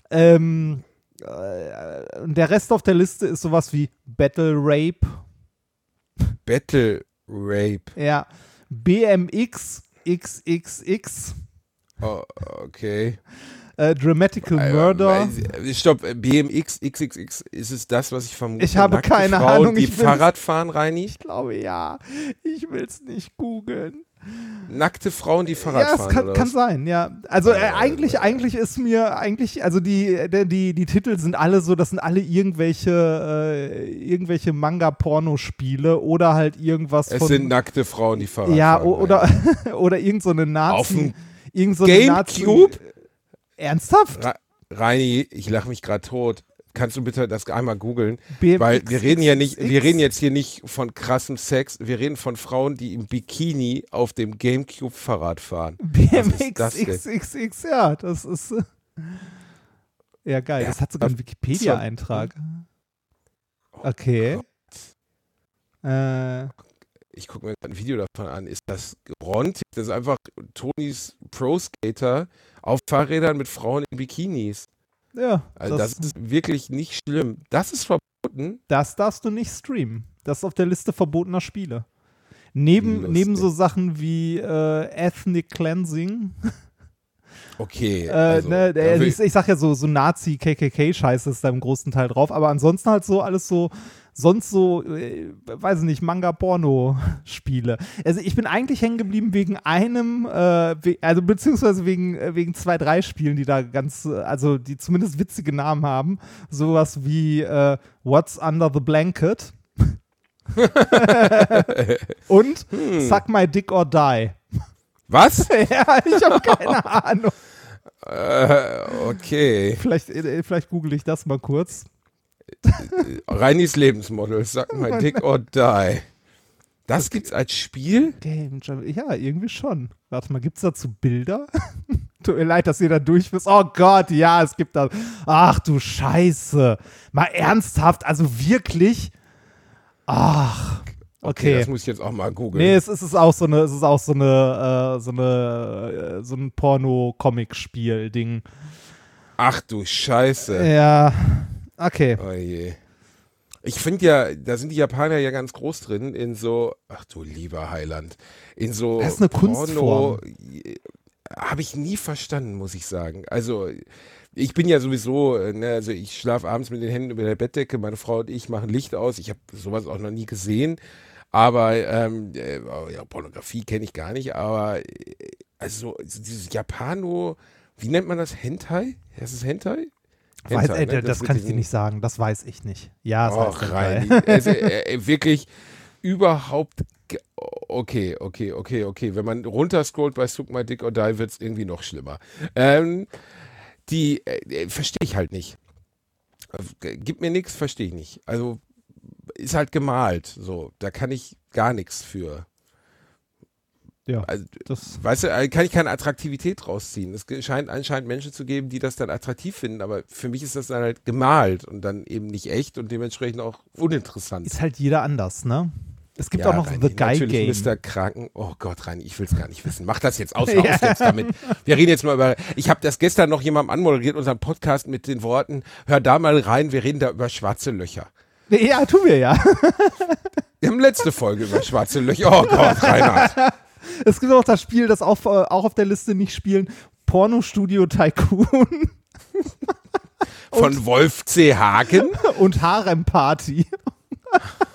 Ähm, äh, der Rest auf der Liste ist sowas wie Battle Rape, Battle Rape. ja, BMX XXX, Oh, okay. äh, Dramatical Murder. Äh, Stopp, äh, BMX XXX, ist es das, was ich vermute? Ich habe Nackte keine Frauen, Ahnung, Die Fahrrad fahren, Reini? Ich glaube ja. Ich will es nicht googeln. Nackte Frauen, die Fahrrad Ja, fahren, kann, oder kann was? sein, ja. Also äh, eigentlich, eigentlich ist mir, eigentlich, also die, die, die, die Titel sind alle so, das sind alle irgendwelche, äh, irgendwelche Manga-Pornospiele oder halt irgendwas Es von. sind nackte Frauen, die Fahrrad ja, fahren. o- oder, oder irgend so eine Nazi. Auf dem irgend so Gamecube? Nazi, Ernsthaft? Ra Reini, ich lache mich gerade tot. Kannst du bitte das einmal googeln? Weil wir reden ja nicht, wir reden jetzt hier nicht von krassem Sex, wir reden von Frauen, die im Bikini auf dem Gamecube Fahrrad fahren. Was ist das denn? BMX XXX, ja, das ist. Ja, geil. Ja, das hat sogar einen Wikipedia-Eintrag. Okay. Äh, Ich gucke mir ein Video davon an. Ist das Rontig? Das ist einfach Tonys Pro Skater auf Fahrrädern mit Frauen in Bikinis. Ja, Also das, das, ist wirklich nicht schlimm. Das ist verboten. das darfst du nicht streamen. Das ist auf der Liste verbotener Spiele. Neben, Lustig. neben so Sachen wie äh, Ethnic Cleansing, Okay. äh, also, ne, äh, ich, ich sag ja so, so Nazi-KKK-Scheiße ist da im großen Teil drauf, aber ansonsten halt so alles so, sonst so, äh, weiß ich nicht, Manga-Porno-Spiele. Also ich bin eigentlich hängen geblieben wegen einem, äh, we also beziehungsweise wegen, äh, wegen zwei, drei Spielen, die da ganz, äh, also die zumindest witzige Namen haben. Sowas wie äh, What's Under the Blanket und Hm. Suck My Dick or Die. Was? ja, ich habe keine Ahnung. äh, okay. Vielleicht, äh, vielleicht google ich das mal kurz. Reinis Lebensmodel. Sag mal Dick or Die. Das gibt's als Spiel? Game Jam. Ja, irgendwie schon. Warte mal, gibt's dazu Bilder? Tut mir leid, dass ihr da durch wisst. Oh Gott, ja, es gibt da. Ach du Scheiße. Mal ernsthaft, also wirklich. Ach. Okay. Das muss ich jetzt auch mal googeln. nee, es ist, es ist auch so eine, es ist auch so eine, äh, so eine, äh, so ein Porno-Comic-Spiel-Ding. Ach du Scheiße. Ja. Okay. Oh je. Ich finde ja, da sind die Japaner ja ganz groß drin, in so, ach du lieber Heiland, in so Das ist eine Kunstform. Habe ich nie verstanden, muss ich sagen. Also, ich bin ja sowieso, äh, ne, also ich schlafe abends mit den Händen über der Bettdecke, meine Frau und ich machen Licht aus. Ich habe sowas auch noch nie gesehen. Aber ähm, äh, ja, Pornografie kenne ich gar nicht, aber äh, also so dieses Japano, wie nennt man das? Hentai? Heißt es Hentai? Weiß, Hentai, äh, ne? das, kann ich dir nicht sagen. Das weiß ich nicht. Ja, das Och, heißt rein. Also, äh, äh, wirklich überhaupt Okay, okay, okay, okay. Wenn man runterscrollt bei Suck My Dick or Die, wird es irgendwie noch schlimmer. Ähm, die äh, verstehe ich halt nicht. Äh, Gibt mir nichts, verstehe ich nicht. Also ist halt gemalt, so. Da kann ich gar nichts für. Ja, Also, das, weißt du, äh, kann ich keine Attraktivität rausziehen. Es scheint anscheinend Menschen zu geben, die das dann attraktiv finden, aber für mich ist das dann halt gemalt und dann eben nicht echt und dementsprechend auch uninteressant. ist halt jeder anders, ne? Es gibt Ja, auch noch Reini, The Guy natürlich Game. Mr. Kranken. Oh Gott, Reini, ich will es gar nicht wissen. Mach das jetzt aus, hör auf jetzt damit. Wir reden jetzt mal über. Ich habe das gestern noch jemandem anmoderiert, unseren Podcast mit den Worten: Hör da mal rein, wir reden da über schwarze Löcher. Ja, tun wir ja. Wir haben letzte Folge über schwarze Löcher. Oh Gott, Reinhard. Es gibt auch das Spiel, das auf, äh, auch auf der Liste nicht spielen: Pornostudio Tycoon Von Wolf C. Hagen. und Harem Party.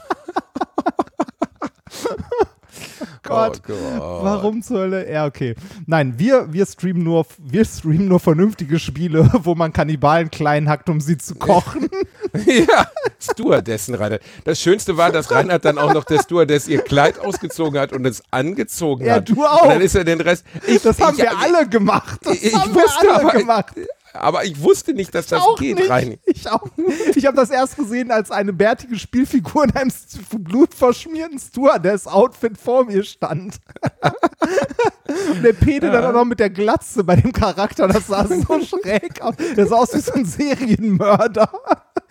Gott. Oh Gott. Warum zur Hölle? Ja, okay. Nein, wir, wir, streamen nur, wir streamen nur vernünftige Spiele, wo man Kannibalen klein hackt, um sie zu kochen. Ja, Stewardessen, Reinhard. Das Schönste war, dass Reinhard dann auch noch der Stewardess ihr Kleid ausgezogen hat und es angezogen Ja, hat. du auch. Und dann ist er den Rest. Ich, Das haben ich, wir alle gemacht. Das ich haben wusste wir alle aber- gemacht. Aber ich wusste nicht, dass das geht, nicht. Reini. Ich auch nicht. Ich habe das erst gesehen, als eine bärtige Spielfigur in einem blutverschmierten Stewardess-Outfit vor mir stand. Und der Pede dann auch noch mit der Glatze bei dem Charakter, das sah so schräg aus. Der sah aus wie so ein Serienmörder.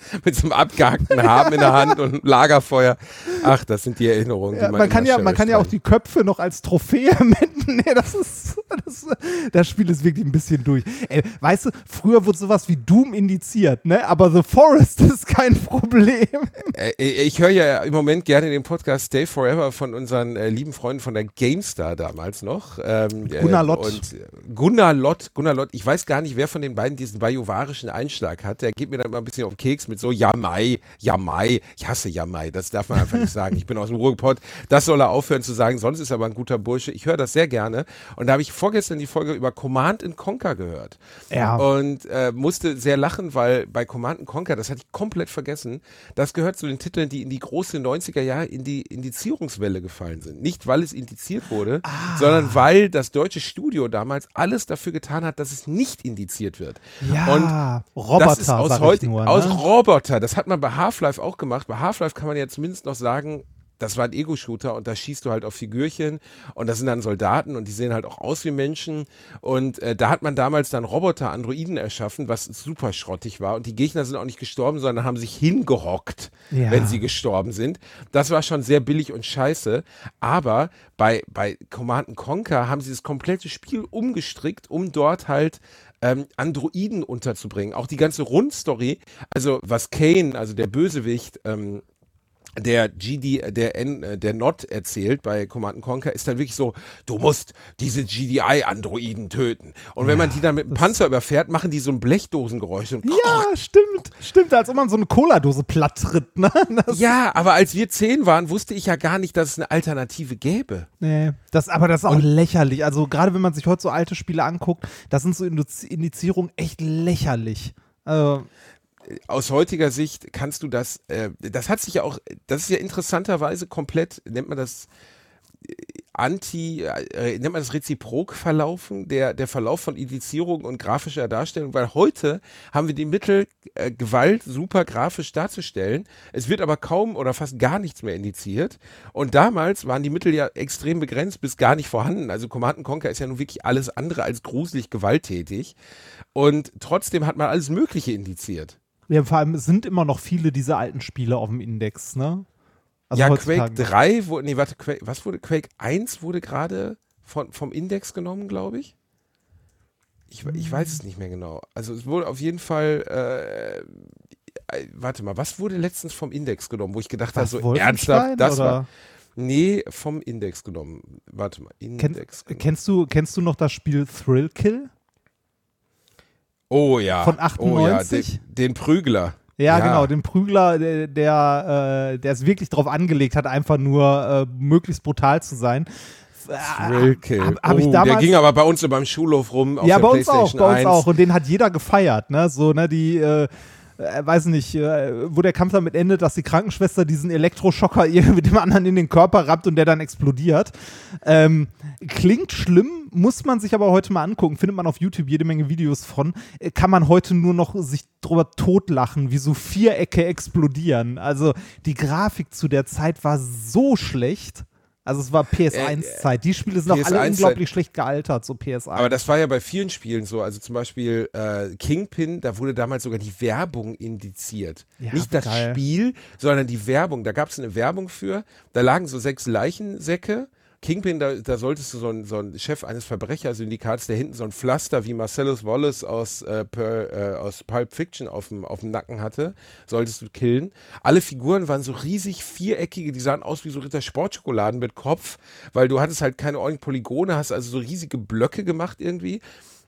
mit so einem abgehackten Haben in der Hand und einem Lagerfeuer. Ach, das sind die Erinnerungen, die Ja, man, man, kann ja, man kann ja auch die Köpfe noch als Trophäe mitnehmen. Nee, das ist, das, das Spiel ist wirklich ein bisschen durch. Ey, weißt du, früher wurde sowas wie Doom indiziert, ne? Aber The Forest ist kein Problem. Ich höre ja im Moment gerne den Podcast Stay Forever von unseren äh, lieben Freunden von der GameStar damals noch. Ähm, Gunnar äh, Lott. Und äh, Gunnar Lott, Gunnar Lott, ich weiß gar nicht, wer von den beiden diesen bajuwarischen Einschlag hat. Der geht mir dann immer ein bisschen auf den Keks mit so Jamai, Jamai. Ich hasse Jamai, das darf man einfach nicht sagen. Ich bin aus dem Ruhrpott. Das soll er aufhören zu sagen, sonst ist er aber ein guter Bursche. Ich höre das sehr gerne. Und da habe ich vorgestern die Folge über Command Conquer gehört. Ja. Und äh, musste sehr lachen, weil bei Command Conquer, das hatte ich komplett vergessen, das gehört zu den Titeln, die in die große 90er Jahre in die Indizierungswelle gefallen sind. Nicht, weil es indiziert wurde, Ah. sondern weil das deutsche Studio damals alles dafür getan hat, dass es nicht indiziert wird. Ja, Und Roboter, das ist aus heute, nur. aus ne? Roboter. Das hat man bei Half-Life auch gemacht. Bei Half-Life kann man ja zumindest noch sagen, das war ein Ego-Shooter und da schießt du halt auf Figürchen und das sind dann Soldaten und die sehen halt auch aus wie Menschen und äh, da hat man damals dann Roboter, Androiden erschaffen, was super schrottig war und die Gegner sind auch nicht gestorben, sondern haben sich hingehockt, Ja. wenn sie gestorben sind. Das war schon sehr billig und scheiße, aber bei, bei Command Conquer haben sie das komplette Spiel umgestrickt, um dort halt ähm, Androiden unterzubringen. Auch die ganze Rundstory, also was Kane, also der Bösewicht, ähm, der GD, der N, äh, der Not erzählt bei Command Conquer, ist dann wirklich so, du musst diese GDI-Androiden töten. Und wenn man die dann mit einem Panzer überfährt, machen die so ein Blechdosengeräusch. Und Ja, stimmt. Stimmt, als ob man so eine Cola-Dose platt tritt, ne? Ja, aber als wir zehn waren, wusste ich ja gar nicht, dass es eine Alternative gäbe. Nee, das, aber das ist auch lächerlich. Also gerade wenn man sich heute so alte Spiele anguckt, da sind so Indiz- Indizierungen echt lächerlich. Also, aus heutiger Sicht kannst du das, äh, das hat sich ja auch, das ist ja interessanterweise komplett, nennt man das äh, Anti, äh, nennt man das reziprok verlaufen, der, der Verlauf von Indizierung und grafischer Darstellung, weil heute haben wir die Mittel, äh, Gewalt super grafisch darzustellen. Es wird aber kaum oder fast gar nichts mehr indiziert. Und damals waren die Mittel ja extrem begrenzt bis gar nicht vorhanden. Also Command Conquer ist ja nun wirklich alles andere als gruselig gewalttätig. Und trotzdem hat man alles Mögliche indiziert. Ja, vor allem es sind immer noch viele dieser alten Spiele auf dem Index, ne? Also ja, Quake 3 wurde, nee, warte, Quake, was wurde, Quake 1 wurde gerade von, vom Index genommen, glaube ich. ich. Ich weiß es nicht mehr genau. Also es wurde auf jeden Fall, äh, äh, warte mal, was wurde letztens vom Index genommen, wo ich gedacht habe, so ernsthaft, das oder? war, nee, vom Index genommen. Warte mal, Index. genommen. kennst, du, kennst du noch das Spiel Thrill Kill? Oh ja. von Oh ja, 98? den, den Prügler. Ja, genau, den Prügler, der, der, äh, der es wirklich drauf angelegt hat, einfach nur äh, möglichst brutal zu sein. Thrillkill. Hab, hab oh, der ging aber bei uns beim Schulhof rum auf ja, bei uns auch, bei uns 1. auch. Und den hat jeder gefeiert, ne? So, ne, die, äh, äh, weiß nicht, äh, wo der Kampf damit endet, dass die Krankenschwester diesen Elektroschocker irgendwie dem anderen in den Körper rammt und der dann explodiert. Ähm, klingt schlimm, muss man sich aber heute mal angucken. Findet man auf YouTube jede Menge Videos von. Äh, kann man heute nur noch sich drüber totlachen, wie so Vierecke explodieren. Also die Grafik zu der Zeit war so schlecht. Also es war PS1-Zeit. Die Spiele sind auch alle PS1-Zeit. unglaublich schlecht gealtert, so PS1. Aber das war ja bei vielen Spielen so. Also zum Beispiel äh, Kingpin, da wurde damals sogar die Werbung indiziert. Ja, Nicht das geil. Spiel, sondern die Werbung. Da gab es eine Werbung für. Da lagen so sechs Leichensäcke. Kingpin, da, da solltest du so ein, so ein Chef eines Verbrechersyndikats, der hinten so ein Pflaster wie Marcellus Wallace aus, äh, per, äh, aus Pulp Fiction auf dem, auf dem Nacken hatte, solltest du killen. Alle Figuren waren so riesig viereckige, die sahen aus wie so Ritter Sportschokoladen mit Kopf, weil du hattest halt keine ordentlichen Polygone, hast also so riesige Blöcke gemacht irgendwie.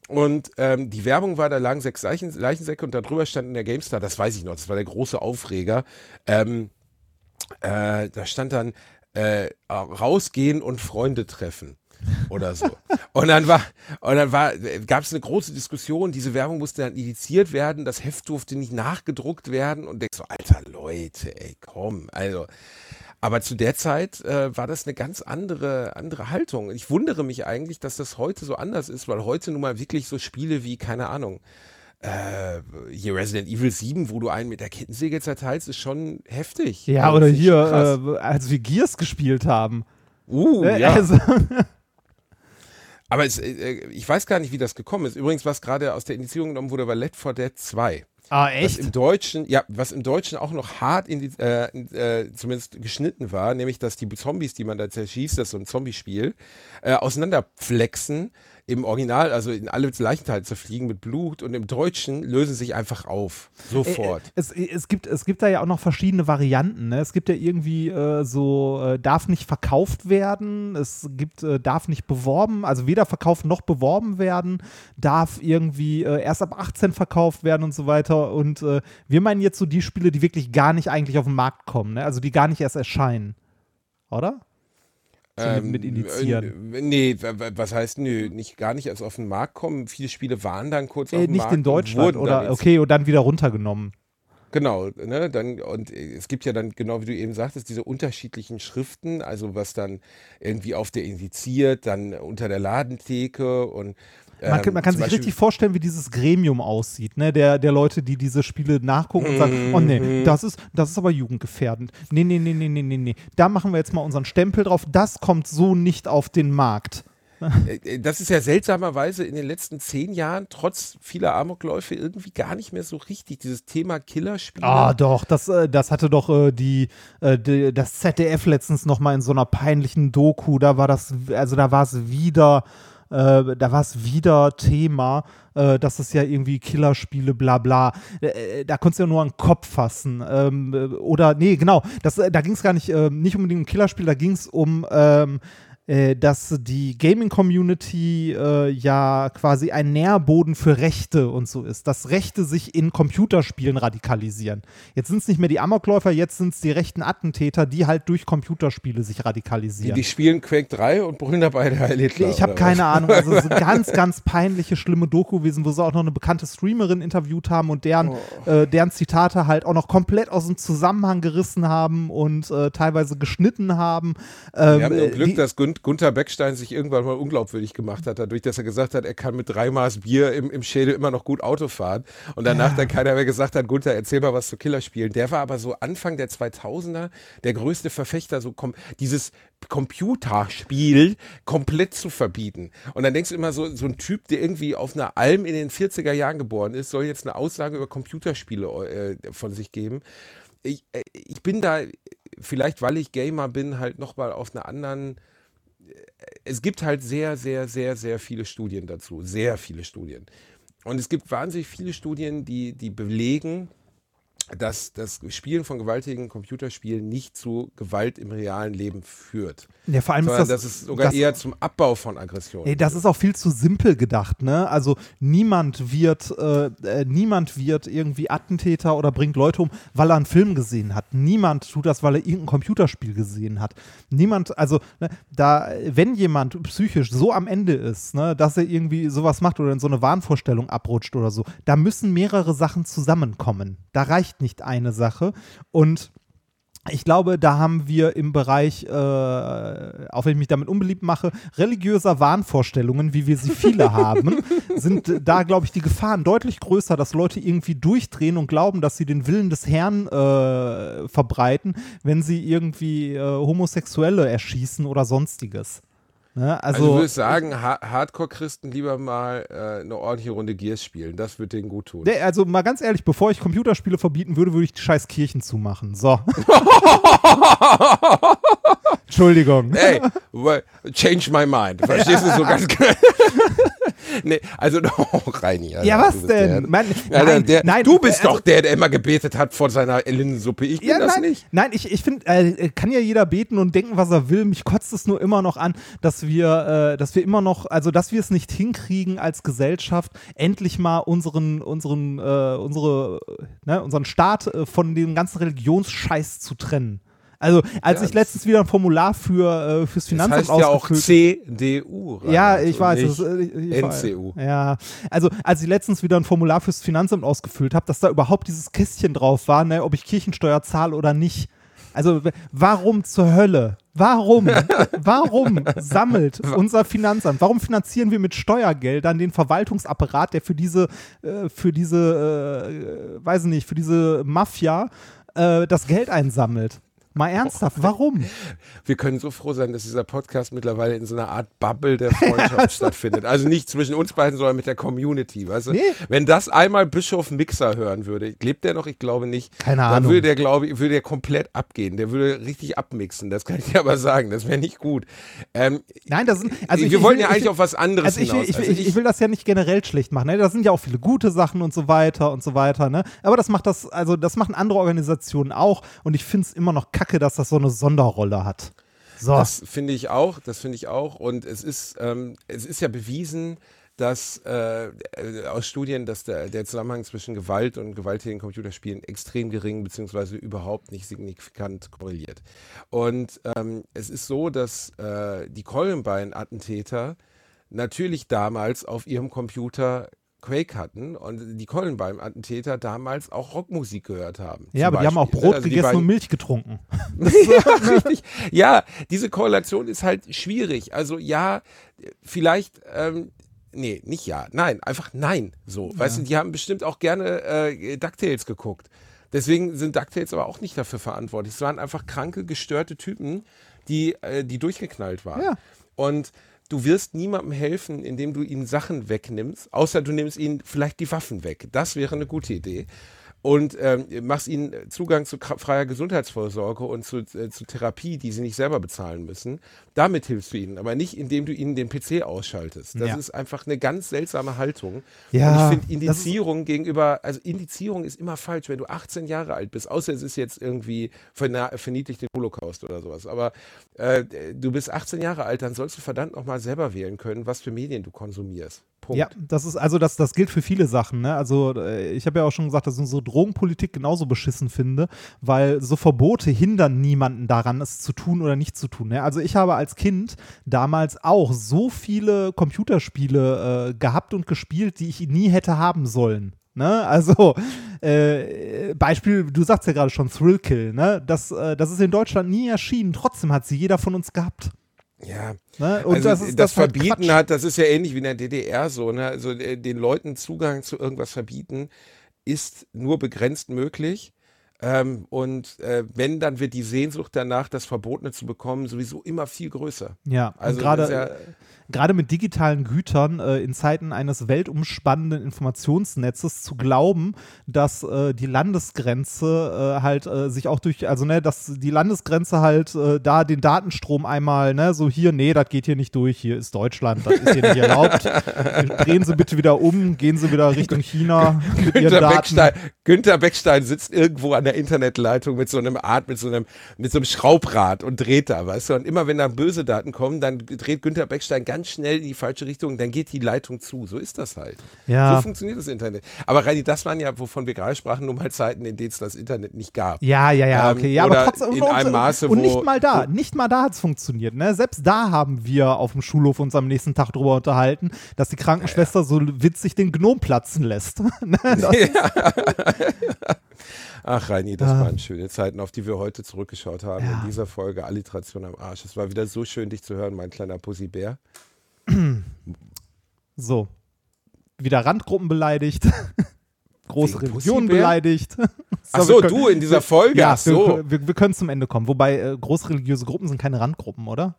Und ähm, die Werbung war, da lagen sechs Leichen, Leichensäcke und darüber stand in der GameStar, das weiß ich noch, das war der große Aufreger. Ähm, äh, da stand dann äh, rausgehen und Freunde treffen oder so. und dann war, und dann war, gab es eine große Diskussion, diese Werbung musste dann indiziert werden, das Heft durfte nicht nachgedruckt werden und denkst so, alter Leute, ey, komm, also. Aber zu der Zeit äh, war das eine ganz andere, andere Haltung. Ich wundere mich eigentlich, dass das heute so anders ist, weil heute nun mal wirklich so Spiele wie, keine Ahnung, äh, hier Resident Evil 7, wo du einen mit der Kettensäge zerteilst, ist schon heftig. ja, Also, oder hier, äh, als wir Gears gespielt haben. uh, Äh, ja. also, Aber es, äh, ich weiß gar nicht, wie das gekommen ist. Übrigens, was gerade aus der Indizierung genommen wurde, war Left 4 Dead 2. ah, Was echt? im Deutschen, ja, was im Deutschen auch noch hart in die, äh, äh, zumindest geschnitten war, nämlich, dass die Zombies, die man da zerschießt, das ist so ein Zombiespiel, äh, auseinanderflexen im Original, also in alle Leichenteile zerfliegen mit Blut und im Deutschen lösen sich einfach auf. Sofort. Äh, Es, es, gibt, es gibt da ja auch noch verschiedene Varianten. Ne? Es gibt ja irgendwie äh, so, äh, darf nicht verkauft werden, es gibt, äh, darf nicht beworben, also weder verkauft noch beworben werden, darf irgendwie äh, erst ab 18 verkauft werden und so weiter. Und äh, wir meinen jetzt so die Spiele, die wirklich gar nicht eigentlich auf den Markt kommen, ne? also die gar nicht erst erscheinen. Oder? So mit, indizieren. Äh, nee, was heißt nö, nicht gar nicht als auf den Markt kommen. Viele Spiele waren dann kurz auf Äh, dem nicht Markt in und Deutschland, oder? Okay, und dann wieder runtergenommen. Genau, ne, dann, und äh, es gibt ja dann, genau wie du eben sagtest, diese unterschiedlichen Schriften, also was dann irgendwie auf der indiziert, dann unter der Ladentheke und Man, kann- ähm, man kann sich Beispiel- richtig vorstellen, wie dieses Gremium aussieht, ne? Der, der Leute, die diese Spiele nachgucken und sagen, oh Mhm. nee, das ist, das ist aber jugendgefährdend. Nee, nee, nee, nee, nee, nee, nee. Da machen wir jetzt mal unseren Stempel drauf. Das kommt so nicht auf den Markt. Äh, Das ist ja seltsamerweise in den letzten zehn Jahren, trotz vieler Amokläufe, irgendwie gar nicht mehr so richtig. Dieses Thema Killerspiele. Ah, doch, das, äh, das hatte doch äh, die, äh, die, das ZDF letztens noch mal in so einer peinlichen Doku. Da war das, also da war es wieder, äh, da war es wieder Thema, äh, dass es ja irgendwie Killerspiele, bla bla. Äh, da konntest du ja nur den Kopf fassen. Ähm, äh, oder, nee, genau, das, äh, da ging es gar nicht, äh, nicht unbedingt um Killerspiele, da ging es um ähm, äh, dass die Gaming-Community äh, ja quasi ein Nährboden für Rechte und so ist, dass Rechte sich in Computerspielen radikalisieren. Jetzt sind es nicht mehr die Amokläufer, jetzt sind es die rechten Attentäter, die halt durch Computerspiele sich die, radikalisieren. die spielen Quake 3 und brüllen dabei der Heil Hitler. Ich habe keine was? Ahnung. Also so ganz, ganz peinliche, schlimme Doku gewesen, wo sie auch noch eine bekannte Streamerin interviewt haben und deren, Oh. äh, deren Zitate halt auch noch komplett aus dem Zusammenhang gerissen haben und äh, teilweise geschnitten haben. Ähm, Wir haben nur äh, Glück, die- dass Gun Gunther Beckstein sich irgendwann mal unglaubwürdig gemacht hat, dadurch, dass er gesagt hat, er kann mit drei Maß Bier im, im Schädel immer noch gut Auto fahren. Und danach dann keiner mehr gesagt hat, Gunther, erzähl mal was zu Killerspielen. Der war aber so Anfang der 2000er der größte Verfechter, so kom dieses Computerspiel komplett zu verbieten. Und dann denkst du immer so, so ein Typ, der irgendwie auf einer Alm in den 40er Jahren geboren ist, soll jetzt eine Aussage über Computerspiele äh, von sich geben. Ich, äh, ich bin da, vielleicht weil ich Gamer bin, halt nochmal auf einer anderen es gibt halt sehr, sehr, sehr, sehr viele Studien dazu. Sehr viele Studien. Und es gibt wahnsinnig viele Studien, die, die belegen, dass das Spielen von gewaltigen Computerspielen nicht zu Gewalt im realen Leben führt. Ja, vor allem ist Sondern das, dass es sogar das- eher zum Abbau von Aggressionen. Ey, das ist auch viel zu simpel gedacht, ne? Also niemand wird, äh, äh, niemand wird irgendwie Attentäter oder bringt Leute um, weil er einen Film gesehen hat. Niemand tut das, weil er irgendein Computerspiel gesehen hat. Niemand, also ne, da, wenn jemand psychisch so am Ende ist, ne, dass er irgendwie sowas macht oder in so eine Wahnvorstellung abrutscht oder so, da müssen mehrere Sachen zusammenkommen. Da reicht nicht eine Sache und ich glaube, da haben wir im Bereich, äh, auch wenn ich mich damit unbeliebt mache, religiöser Wahnvorstellungen, wie wir sie viele haben, sind da, glaube ich, die Gefahren deutlich größer, dass Leute irgendwie durchdrehen und glauben, dass sie den Willen des Herrn äh, verbreiten, wenn sie irgendwie äh, Homosexuelle erschießen oder sonstiges. Ne? also, Also, du würdest sagen, ha Hardcore-Christen lieber mal äh, eine ordentliche Runde Gears spielen. Das wird denen gut tun. der, also mal ganz ehrlich, bevor ich Computerspiele verbieten würde, würde ich die scheiß Kirchen zumachen. So. Entschuldigung. Ey, change my mind. Verstehst du so ganz Nee, also doch, Reini. Alter, Ja, was denn? Der, Alter, nein, der, nein, du bist also- doch der, der immer gebetet hat vor seiner Linsensuppe. Ich bin Ja, das nein, nicht. nein, ich, ich finde, äh, kann ja jeder beten und denken, was er will. Mich kotzt es nur immer noch an, dass wir, äh, dass wir immer noch, also dass wir es nicht hinkriegen als Gesellschaft, endlich mal unseren, unseren, äh, unsere, äh, ne, unseren Staat äh, von dem ganzen Religionsscheiß zu trennen. Also, als Ja, ich letztens wieder ein Formular für, äh, fürs Das Finanzamt heißt ja auch ausgefüllt CDU. ja, Reinhard, ich weiß. Das, äh, ich, ich. NCU. Ja, also als ich letztens wieder ein Formular fürs Finanzamt ausgefüllt habe, dass da überhaupt dieses Kästchen drauf war, ne, ob ich Kirchensteuer zahle oder nicht. Also warum zur Hölle? Warum? Warum sammelt unser Finanzamt? Warum finanzieren wir mit Steuergeldern den Verwaltungsapparat, der für diese, äh, für diese, äh, weiß ich nicht, für diese Mafia äh, das Geld einsammelt? Mal ernsthaft, warum? Wir können so froh sein, dass dieser Podcast mittlerweile in so einer Art Bubble der Freundschaft stattfindet. Also nicht zwischen uns beiden, sondern mit der Community. Weißt du? Nee. Wenn das einmal Bischof Mixer hören würde, lebt der noch? Ich glaube nicht. Keine Dann Ahnung. würde der, glaube ich, würde der komplett abgehen. Der würde richtig abmixen. Das kann ich dir aber sagen. Das wäre nicht gut. Ähm, Nein, das sind, also wir ich, wollten ich, ja ich, eigentlich auf was anderes Also ich will, hinaus. ich, Also ich, ich will das ja nicht generell schlecht machen. Ne? Da sind ja auch viele gute Sachen und so weiter und so weiter. Ne? Aber das macht das, also das machen andere Organisationen auch und ich finde es immer noch kacke, dass das so eine Sonderrolle hat. So. Das finde ich auch, das finde ich auch. Und es ist, ähm, es ist ja bewiesen, dass äh, aus Studien, dass der, der Zusammenhang zwischen Gewalt und gewalttätigen Computerspielen extrem gering beziehungsweise überhaupt nicht signifikant korreliert. Und ähm, es ist so, dass äh, die Columbine-Attentäter natürlich damals auf ihrem Computer Quake hatten und die Columbine-Attentäter damals auch Rockmusik gehört haben. ja, aber die haben auch Beispiel? Brot Also gegessen und Milch getrunken. ja, richtig. Ja, diese Korrelation ist halt schwierig. Also ja, vielleicht, ähm, nee, nicht ja, nein, einfach nein. So, weißt du, die haben bestimmt auch gerne äh, DuckTales geguckt. Deswegen sind DuckTales aber auch nicht dafür verantwortlich. Es waren einfach kranke, gestörte Typen, die, äh, die durchgeknallt waren. Ja. Und du wirst niemandem helfen, indem du ihnen Sachen wegnimmst, außer du nimmst ihnen vielleicht die Waffen weg. Das wäre eine gute Idee. Und ähm, machst ihnen Zugang zu freier Gesundheitsvorsorge und zu, äh, zu Therapie, die sie nicht selber bezahlen müssen. Damit hilfst du ihnen, aber nicht, indem du ihnen den PC ausschaltest. Das Ja. ist einfach eine ganz seltsame Haltung. Ja, und ich finde Indizierung gegenüber, also Indizierung ist immer falsch, wenn du 18 Jahre alt bist, außer es ist jetzt irgendwie verniedlicht den Holocaust oder sowas. Aber äh, du bist 18 Jahre alt, dann sollst du verdammt nochmal selber wählen können, was für Medien du konsumierst. Punkt. Ja, das ist also das, das gilt für viele Sachen. Ne? Also äh, ich habe ja auch schon gesagt, dass ich unsere Drogenpolitik genauso beschissen finde, weil so Verbote hindern niemanden daran, es zu tun oder nicht zu tun. Ne? Also ich habe als Kind damals auch so viele Computerspiele äh, gehabt und gespielt, die ich nie hätte haben sollen. Ne? Also äh, Beispiel, du sagst ja gerade schon Thrillkill, ne? Das, äh, das ist in Deutschland nie erschienen, trotzdem hat sie jeder von uns gehabt. Ja. Ne? Und also das das, ist das halt Verbieten Quatsch. hat, das ist ja ähnlich wie in der DDR so, ne? Also äh, den Leuten Zugang zu irgendwas verbieten ist nur begrenzt möglich. Ähm, und äh, wenn, dann wird die Sehnsucht danach, das Verbotene zu bekommen, sowieso immer viel größer. Ja, Also gerade das ja- gerade mit digitalen Gütern äh, in Zeiten eines weltumspannenden Informationsnetzes zu glauben, dass äh, die Landesgrenze äh, halt äh, sich auch durch, also ne, dass die Landesgrenze halt äh, da den Datenstrom einmal, ne, so hier, nee, das geht hier nicht durch, hier ist Deutschland, das ist hier nicht erlaubt. Drehen Sie bitte wieder um, gehen Sie wieder Richtung China Daten. Beckstein, Günther Beckstein sitzt irgendwo an der Internetleitung mit so einem Art, mit so einem, mit so einem Schraubrad und dreht da, weißt du? Und immer wenn da böse Daten kommen, dann dreht Günther Beckstein ganz schnell in die falsche Richtung, dann geht die Leitung zu. So ist das halt. Ja. So funktioniert das Internet. Aber Reini, das waren ja, wovon wir gerade sprachen, nur mal Zeiten, in denen es das Internet nicht gab. Ja, ja, ja, Ähm, okay. Ja, oder aber trotzdem. in und, einem Maße, und nicht mal da, nicht mal da hat es funktioniert. Ne? Selbst da haben wir auf dem Schulhof uns am nächsten Tag drüber unterhalten, dass die Krankenschwester so witzig den Gnom platzen lässt. Ne? Ach, Reini, das Ah. waren schöne Zeiten, auf die wir heute zurückgeschaut haben. Ja. In dieser Folge Alliteration am Arsch. Es war wieder so schön, dich zu hören, mein kleiner Pussybär. so. Wieder Randgruppen beleidigt. Große Religionen beleidigt. Ach wir so, können- du in dieser Folge. Ja, Ach so. wir, wir, wir können zum Ende kommen. Wobei äh, großreligiöse Gruppen sind keine Randgruppen, oder?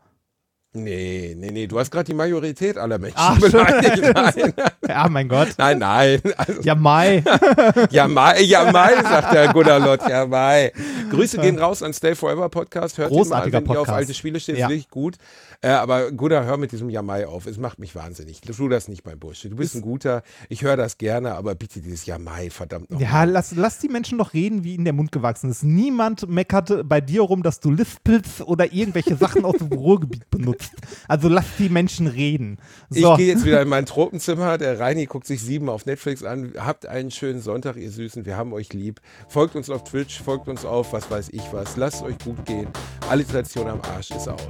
Nee, nee, nee, du hast gerade die Majorität aller Menschen Ach, beleidigt. Nein, Ja, mein Gott. nein, nein. Also, Ja, Mai. ja, Mai, ja, Mai, sagt der Gunnar ja, Mai. Grüße gehen raus an Stay Forever Podcast. Hört ihn mal, Großartiger wenn ihr auf Podcast. alte Spiele steht, Ja. wirklich gut. Äh, aber Gunnar, hör mit diesem Jamai auf. Es macht mich wahnsinnig. Tu das nicht, mein Bursche. Du bist ein guter. Ich höre das gerne, aber bitte dieses Jamai, verdammt noch. Ja, lass, lass die Menschen doch reden, wie ihnen der Mund gewachsen ist. Niemand meckert bei dir rum, dass du lispelst oder irgendwelche Sachen aus dem Ruhrgebiet benutzt. Also lass die Menschen reden. Ich So. gehe jetzt wieder in mein Tropenzimmer. Der Reini guckt sich sieben auf Netflix an. Habt einen schönen Sonntag, ihr Süßen. Wir haben euch lieb. Folgt uns auf Twitch, folgt uns auf, was weiß ich was. Lasst euch gut gehen. Alliteration am Arsch ist out.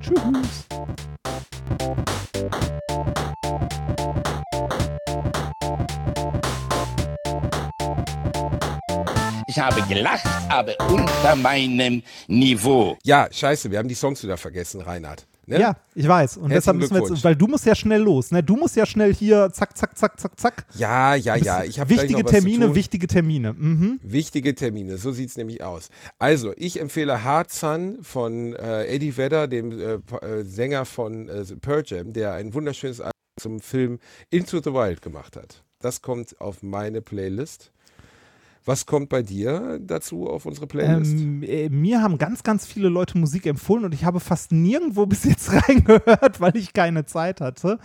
Tschüss. Ich habe gelacht, aber unter meinem Niveau. Ja, scheiße, wir haben die Songs wieder vergessen, Reinhard. Ne? Ja, ich weiß. Und Herzlichen deshalb müssen wir jetzt, weil du musst ja schnell los, ne? Du musst ja schnell hier zack, zack, zack, zack, zack. ja, ja. ja. Ich habe wichtige Termine, wichtige Termine. Mhm. Wichtige Termine, so sieht es nämlich aus. Also, ich empfehle Hard Sun von äh, Eddie Vedder, dem äh, äh, Sänger von äh, Pearl Jam, der ein wunderschönes Album zum Film Into the Wild gemacht hat. Das kommt auf meine Playlist. Was kommt bei dir dazu auf unsere Playlist? Ähm, äh, mir haben ganz, ganz viele Leute Musik empfohlen und ich habe fast nirgendwo bis jetzt reingehört, weil ich keine Zeit hatte.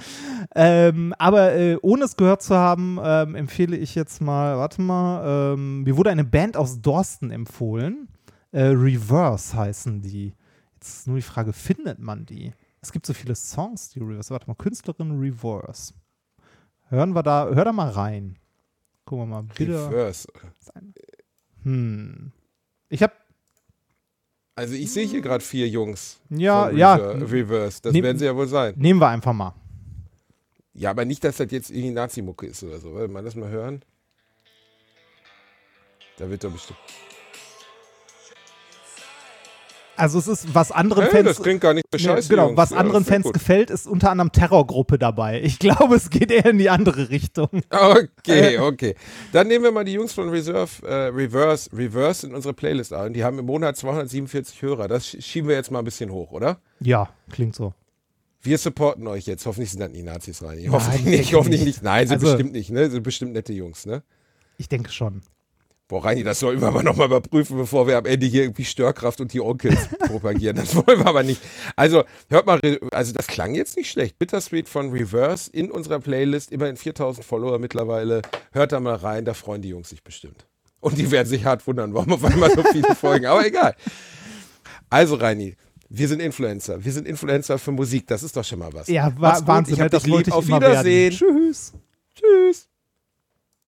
Ähm, aber äh, ohne es gehört zu haben, ähm, empfehle ich jetzt mal, warte mal, ähm, mir wurde eine Band aus Dorsten empfohlen. Äh, Reverse heißen die. Jetzt ist nur die Frage, findet man die? Es gibt so viele Songs, die Reverse. Warte mal, Künstlerin Reverse. Hören wir da, hör da mal rein. Gucken wir mal, bitte. Reverse. Hm. Ich habe Also ich sehe hier gerade vier Jungs. Ja, ja. Rever- Reverse. Das Nehm- werden sie ja wohl sein. Nehmen wir einfach mal. Ja, aber nicht, dass das jetzt irgendwie Nazi-Mucke ist oder so. Warte mal, lass mal hören. Da wird doch bestimmt. Also es ist, was anderen Hey, Fans. scheiße. genau, Jungs. was Ja, anderen Fans gut. gefällt, ist unter anderem Terrorgruppe dabei. Ich glaube, es geht eher in die andere Richtung. Okay, okay. Dann nehmen wir mal die Jungs von Reserve, äh, Reverse, Reverse in unsere Playlist ein. Die haben im Monat 247 Hörer. Das sch- schieben wir jetzt mal ein bisschen hoch, oder? Ja, klingt so. Wir supporten euch jetzt. Hoffentlich sind das nie Nazis rein. Hoffentlich ich nicht, hoffentlich nicht. nicht. Nein, sind Also- bestimmt nicht, ne? Sind bestimmt nette Jungs, ne? Ich denke schon. Boah, Reini, das sollten wir aber nochmal überprüfen, bevor wir am Ende hier irgendwie Störkraft und die Onkels propagieren. Das wollen wir aber nicht. Also, hört mal, also das klang jetzt nicht schlecht. Bittersweet von Reverse in unserer Playlist, immerhin 4000 Follower mittlerweile. Hört da mal rein, da freuen die Jungs sich bestimmt. Und die werden sich hart wundern, warum auf einmal so viele Folgen. Aber egal. Also, Reini, wir sind Influencer. Wir sind Influencer für Musik. Das ist doch schon mal was. Ja, Mach's war, gut. Wahnsinn. Ich hab das dich lieb. wollte ich Auf Wiedersehen. Werden. Tschüss. Tschüss.